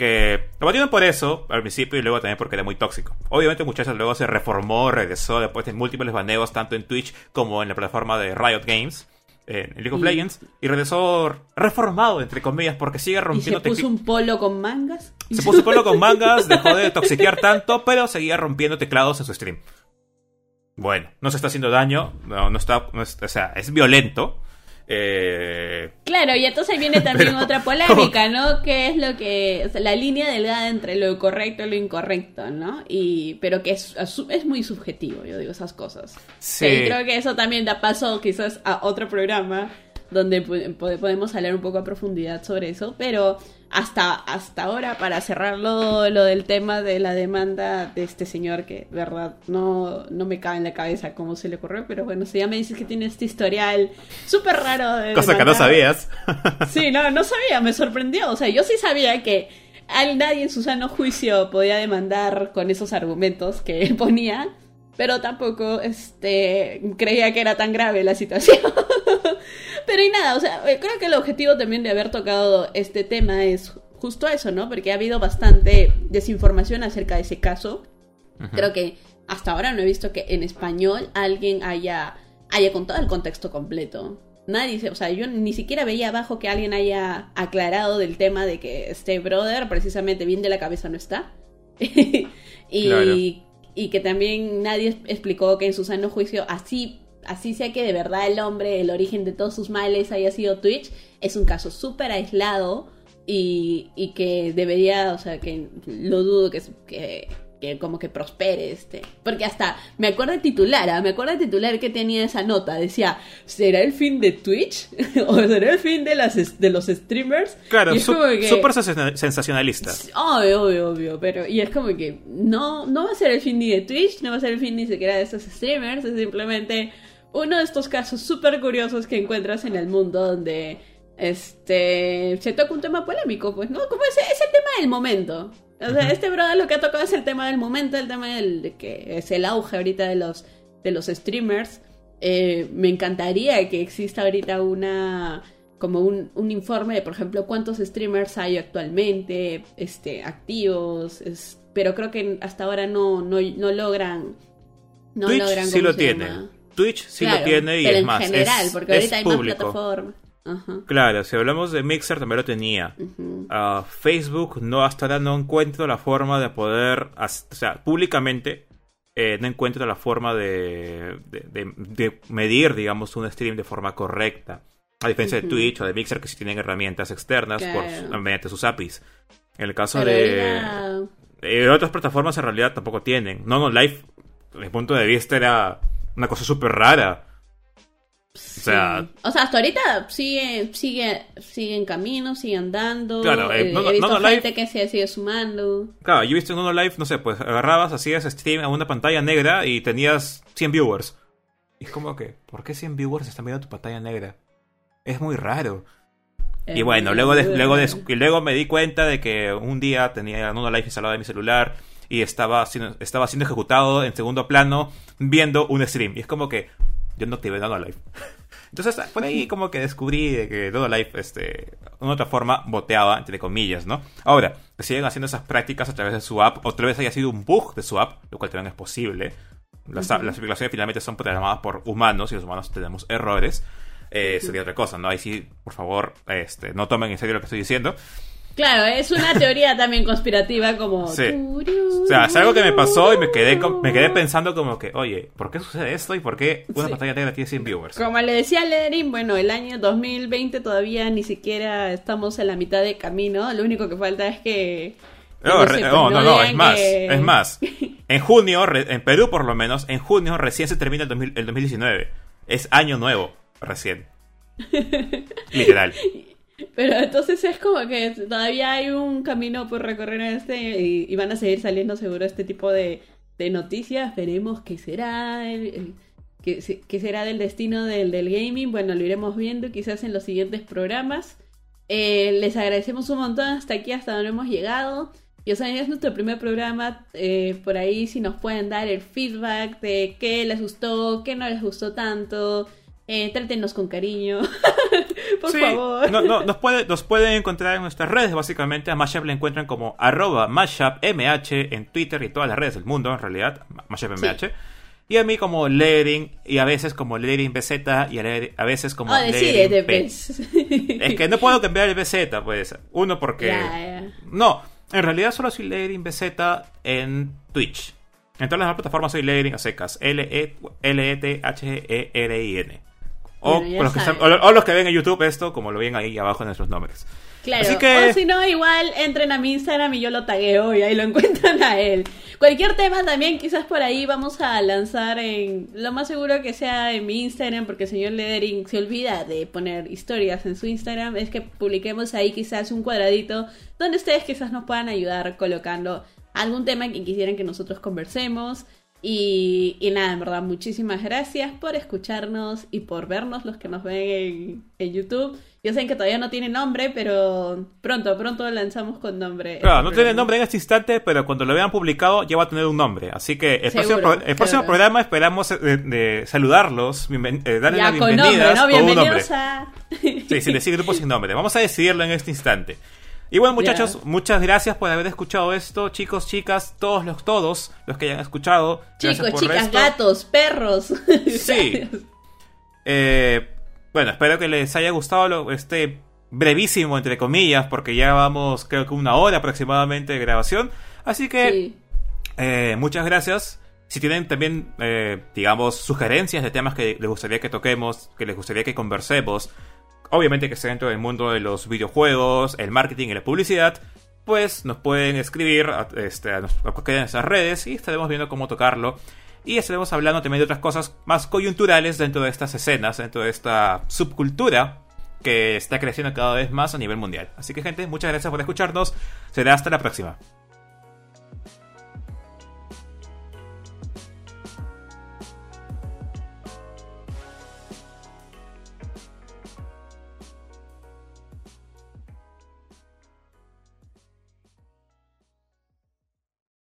Que lo banearon por eso al principio y luego también porque era muy tóxico. Obviamente, muchachos, luego se reformó, regresó después de múltiples baneos, tanto en Twitch como en la plataforma de Riot Games en League of Legends y regresó reformado, entre comillas, porque sigue rompiendo... ¿Y se puso un polo con mangas? Se puso un polo con mangas, dejó de toxiquear tanto, pero seguía rompiendo teclados en su stream. Bueno, no se está haciendo daño, no, no está, o sea, es violento, eh... Claro, y entonces viene también otra polémica, ¿no? Que es lo que. la línea delgada entre lo correcto y lo incorrecto, ¿no? Y, pero que es, es muy subjetivo, yo digo esas cosas. Sí. Y creo que eso también da paso quizás a otro programa donde podemos hablar un poco a profundidad sobre eso, pero hasta, hasta ahora, para cerrarlo lo del tema de la demanda de este señor, que verdad no, no me cabe en la cabeza cómo se le ocurrió, pero bueno, si ya me dices que tiene este historial súper raro de... Cosa que no sabías. sí, no, no sabía, me sorprendió, o sea, yo sí sabía que nadie en su sano juicio podía demandar con esos argumentos que él ponía, pero tampoco este, creía que era tan grave la situación. Pero y nada, o sea, eh, creo que el objetivo también de haber tocado este tema es justo eso, ¿no? Porque ha habido bastante desinformación acerca de ese caso. Creo que hasta ahora no he visto que en español alguien haya, haya contado el contexto completo. Nadie, o sea, yo ni siquiera veía abajo que alguien haya aclarado del tema de que este brother precisamente bien de la cabeza no está. y y que también nadie explicó que en su sano juicio así así sea que de verdad el hombre el origen de todos sus males haya sido Twitch es un caso súper aislado y, y, que debería o sea que lo dudo que, que que como que prospere este. Porque hasta me acuerdo de titular, ¿ah? me acuerdo de titular que tenía esa nota. Decía, ¿será el fin de Twitch? ¿O será el fin de, las, de los streamers? Claro, súper sensacionalista. Obvio, obvio, obvio. Pero, y es como que no, no va a ser el fin ni de Twitch, no va a ser el fin ni siquiera de esos streamers. Es simplemente uno de estos casos súper curiosos que encuentras en el mundo donde este se toca un tema polémico, pues, ¿no? Como ese es el tema del momento. O sea, este brother lo que ha tocado es el tema del momento, el tema del, de que es el auge ahorita de los, de los streamers. Eh, me encantaría que exista ahorita una como un, un, informe de, por ejemplo, cuántos streamers hay actualmente, este, activos, pero creo que hasta ahora no, no, no logran... No Twitch logran, sí lo tiene. Twitch sí lo tiene y es más. en general, porque ahorita hay más plataformas. Claro, si hablamos de Mixer también lo tenía. Ah, Facebook no hasta ahora no encuentro la forma de poder, o sea, públicamente eh, no encuentro la forma de, de, medir, digamos, un stream de forma correcta. A diferencia de Twitch o de Mixer que sí tienen herramientas externas por, mediante sus APIs. En el caso de, eh, otras plataformas en realidad tampoco tienen. No, no, Live, desde mi punto de vista, era una cosa súper rara o sea, o sea, hasta ahorita sigue, sigue, sigue en camino, sigue andando. Claro, eh, no, he visto gente que se sigue sumando. Claro, yo he visto en uno live, no sé, pues agarrabas, hacías stream a una pantalla negra y tenías 100 viewers. Y es como que, ¿por qué 100 viewers están viendo tu pantalla negra? Es muy raro. y bueno, luego, luego, y luego me di cuenta de que un día tenía uno live instalado en mi celular y estaba estaba siendo ejecutado en segundo plano viendo un stream. Y es como que, yo no activé nada live. Entonces, por ahí como que descubrí que todo Life, este, de una otra forma, boteaba, entre comillas, ¿no? Ahora, que siguen haciendo esas prácticas a través de su app, o tal vez haya sido un bug de su app, lo cual también es posible. Las, las aplicaciones finalmente son programadas por humanos y los humanos tenemos errores. Eh, sería otra cosa, ¿no? Ahí sí, por favor, este, no tomen en serio lo que estoy diciendo. Claro, es una teoría también conspirativa como... Sí. O sea, es algo que me pasó y me quedé, me quedé pensando como que, oye, ¿por qué sucede esto y por qué una Sí. pantalla negra tiene 100 viewers? Como le decía Lederin, bueno, el año 2020 todavía ni siquiera estamos en la mitad de camino. Lo único que falta es que... No, no re- sé, pues, no, no, no, es más, que- es más. En junio, en Perú por lo menos, en junio recién se termina el, 2000 el 2019. Es año nuevo, recién. Literal. Pero entonces es como que todavía hay un camino por recorrer este y, van a seguir saliendo seguro este tipo de, de noticias. Veremos qué será, qué, qué será del destino del, del gaming. Bueno, lo iremos viendo quizás en los siguientes programas. Eh, les agradecemos un montón hasta aquí, hasta donde hemos llegado. Y o sea, es nuestro primer programa. eh, por ahí si nos pueden dar el feedback de qué les gustó, qué no les gustó tanto. Eh, con cariño. por Sí, favor. no- no, nos, puede- nos pueden encontrar en nuestras redes, básicamente. A Mashup le encuentran como arroba MashupMH en Twitter y todas las redes del mundo, en realidad. MashupMH. Y a mí como Lerin, y a veces como Lerin BZ, y a, veces como Oh, P. Es que no puedo cambiar el BZ, pues. Uno porque... No, en realidad solo soy Lerin BZ en Twitch. En todas las plataformas soy Lerin a secas. E, L-E-T-H-E-R-I-N. O, Bueno, los que están- o- o los que ven en YouTube esto, como lo ven ahí abajo en nuestros nombres. Claro, Así que- o si no, igual entren a mi Instagram y yo lo tagueo y ahí lo encuentran a él. Cualquier tema también, quizás por ahí vamos a lanzar en. Lo más seguro que sea en mi Instagram, porque el señor Ledering se olvida de poner historias en su Instagram. Es que publiquemos ahí quizás un cuadradito donde ustedes quizás nos puedan ayudar colocando algún tema que quisieran que nosotros conversemos. Y, y nada, en verdad, muchísimas gracias por escucharnos y por vernos los que nos ven en, en YouTube. Yo sé que todavía no tiene nombre, pero pronto, pronto lo lanzamos con nombre. Claro, no tiene nombre en este instante, pero cuando lo vean publicado ya va a tener un nombre. Así que el Seguro, próximo, pro- el próximo programa esperamos eh, de, saludarlos, bienven- eh, darles Ya las con nombre, ¿no? con un nombre. Bienvenidos a... Sí, sin decir grupo sin nombre. Vamos a decidirlo en este instante. Y bueno, muchachos, muchas gracias por haber escuchado esto. Chicos, chicas, todos los todos los que hayan escuchado. Chicos, por chicas, esto. gatos, perros. Sí. Eh, bueno, espero que les haya gustado lo- este brevísimo, entre comillas, porque ya vamos, creo que una hora aproximadamente de grabación. Así que Sí. eh, muchas gracias. Si tienen también, eh, digamos, sugerencias de temas que les gustaría que toquemos, que les gustaría que conversemos, obviamente que sea dentro del mundo de los videojuegos, el marketing y la publicidad, pues nos pueden escribir a, este, a, cualquiera de nuestras redes y estaremos viendo cómo tocarlo. Y estaremos hablando también de otras cosas más coyunturales dentro de estas escenas, dentro de esta subcultura que está creciendo cada vez más a nivel mundial. Así que gente, muchas gracias por escucharnos. Será hasta la próxima.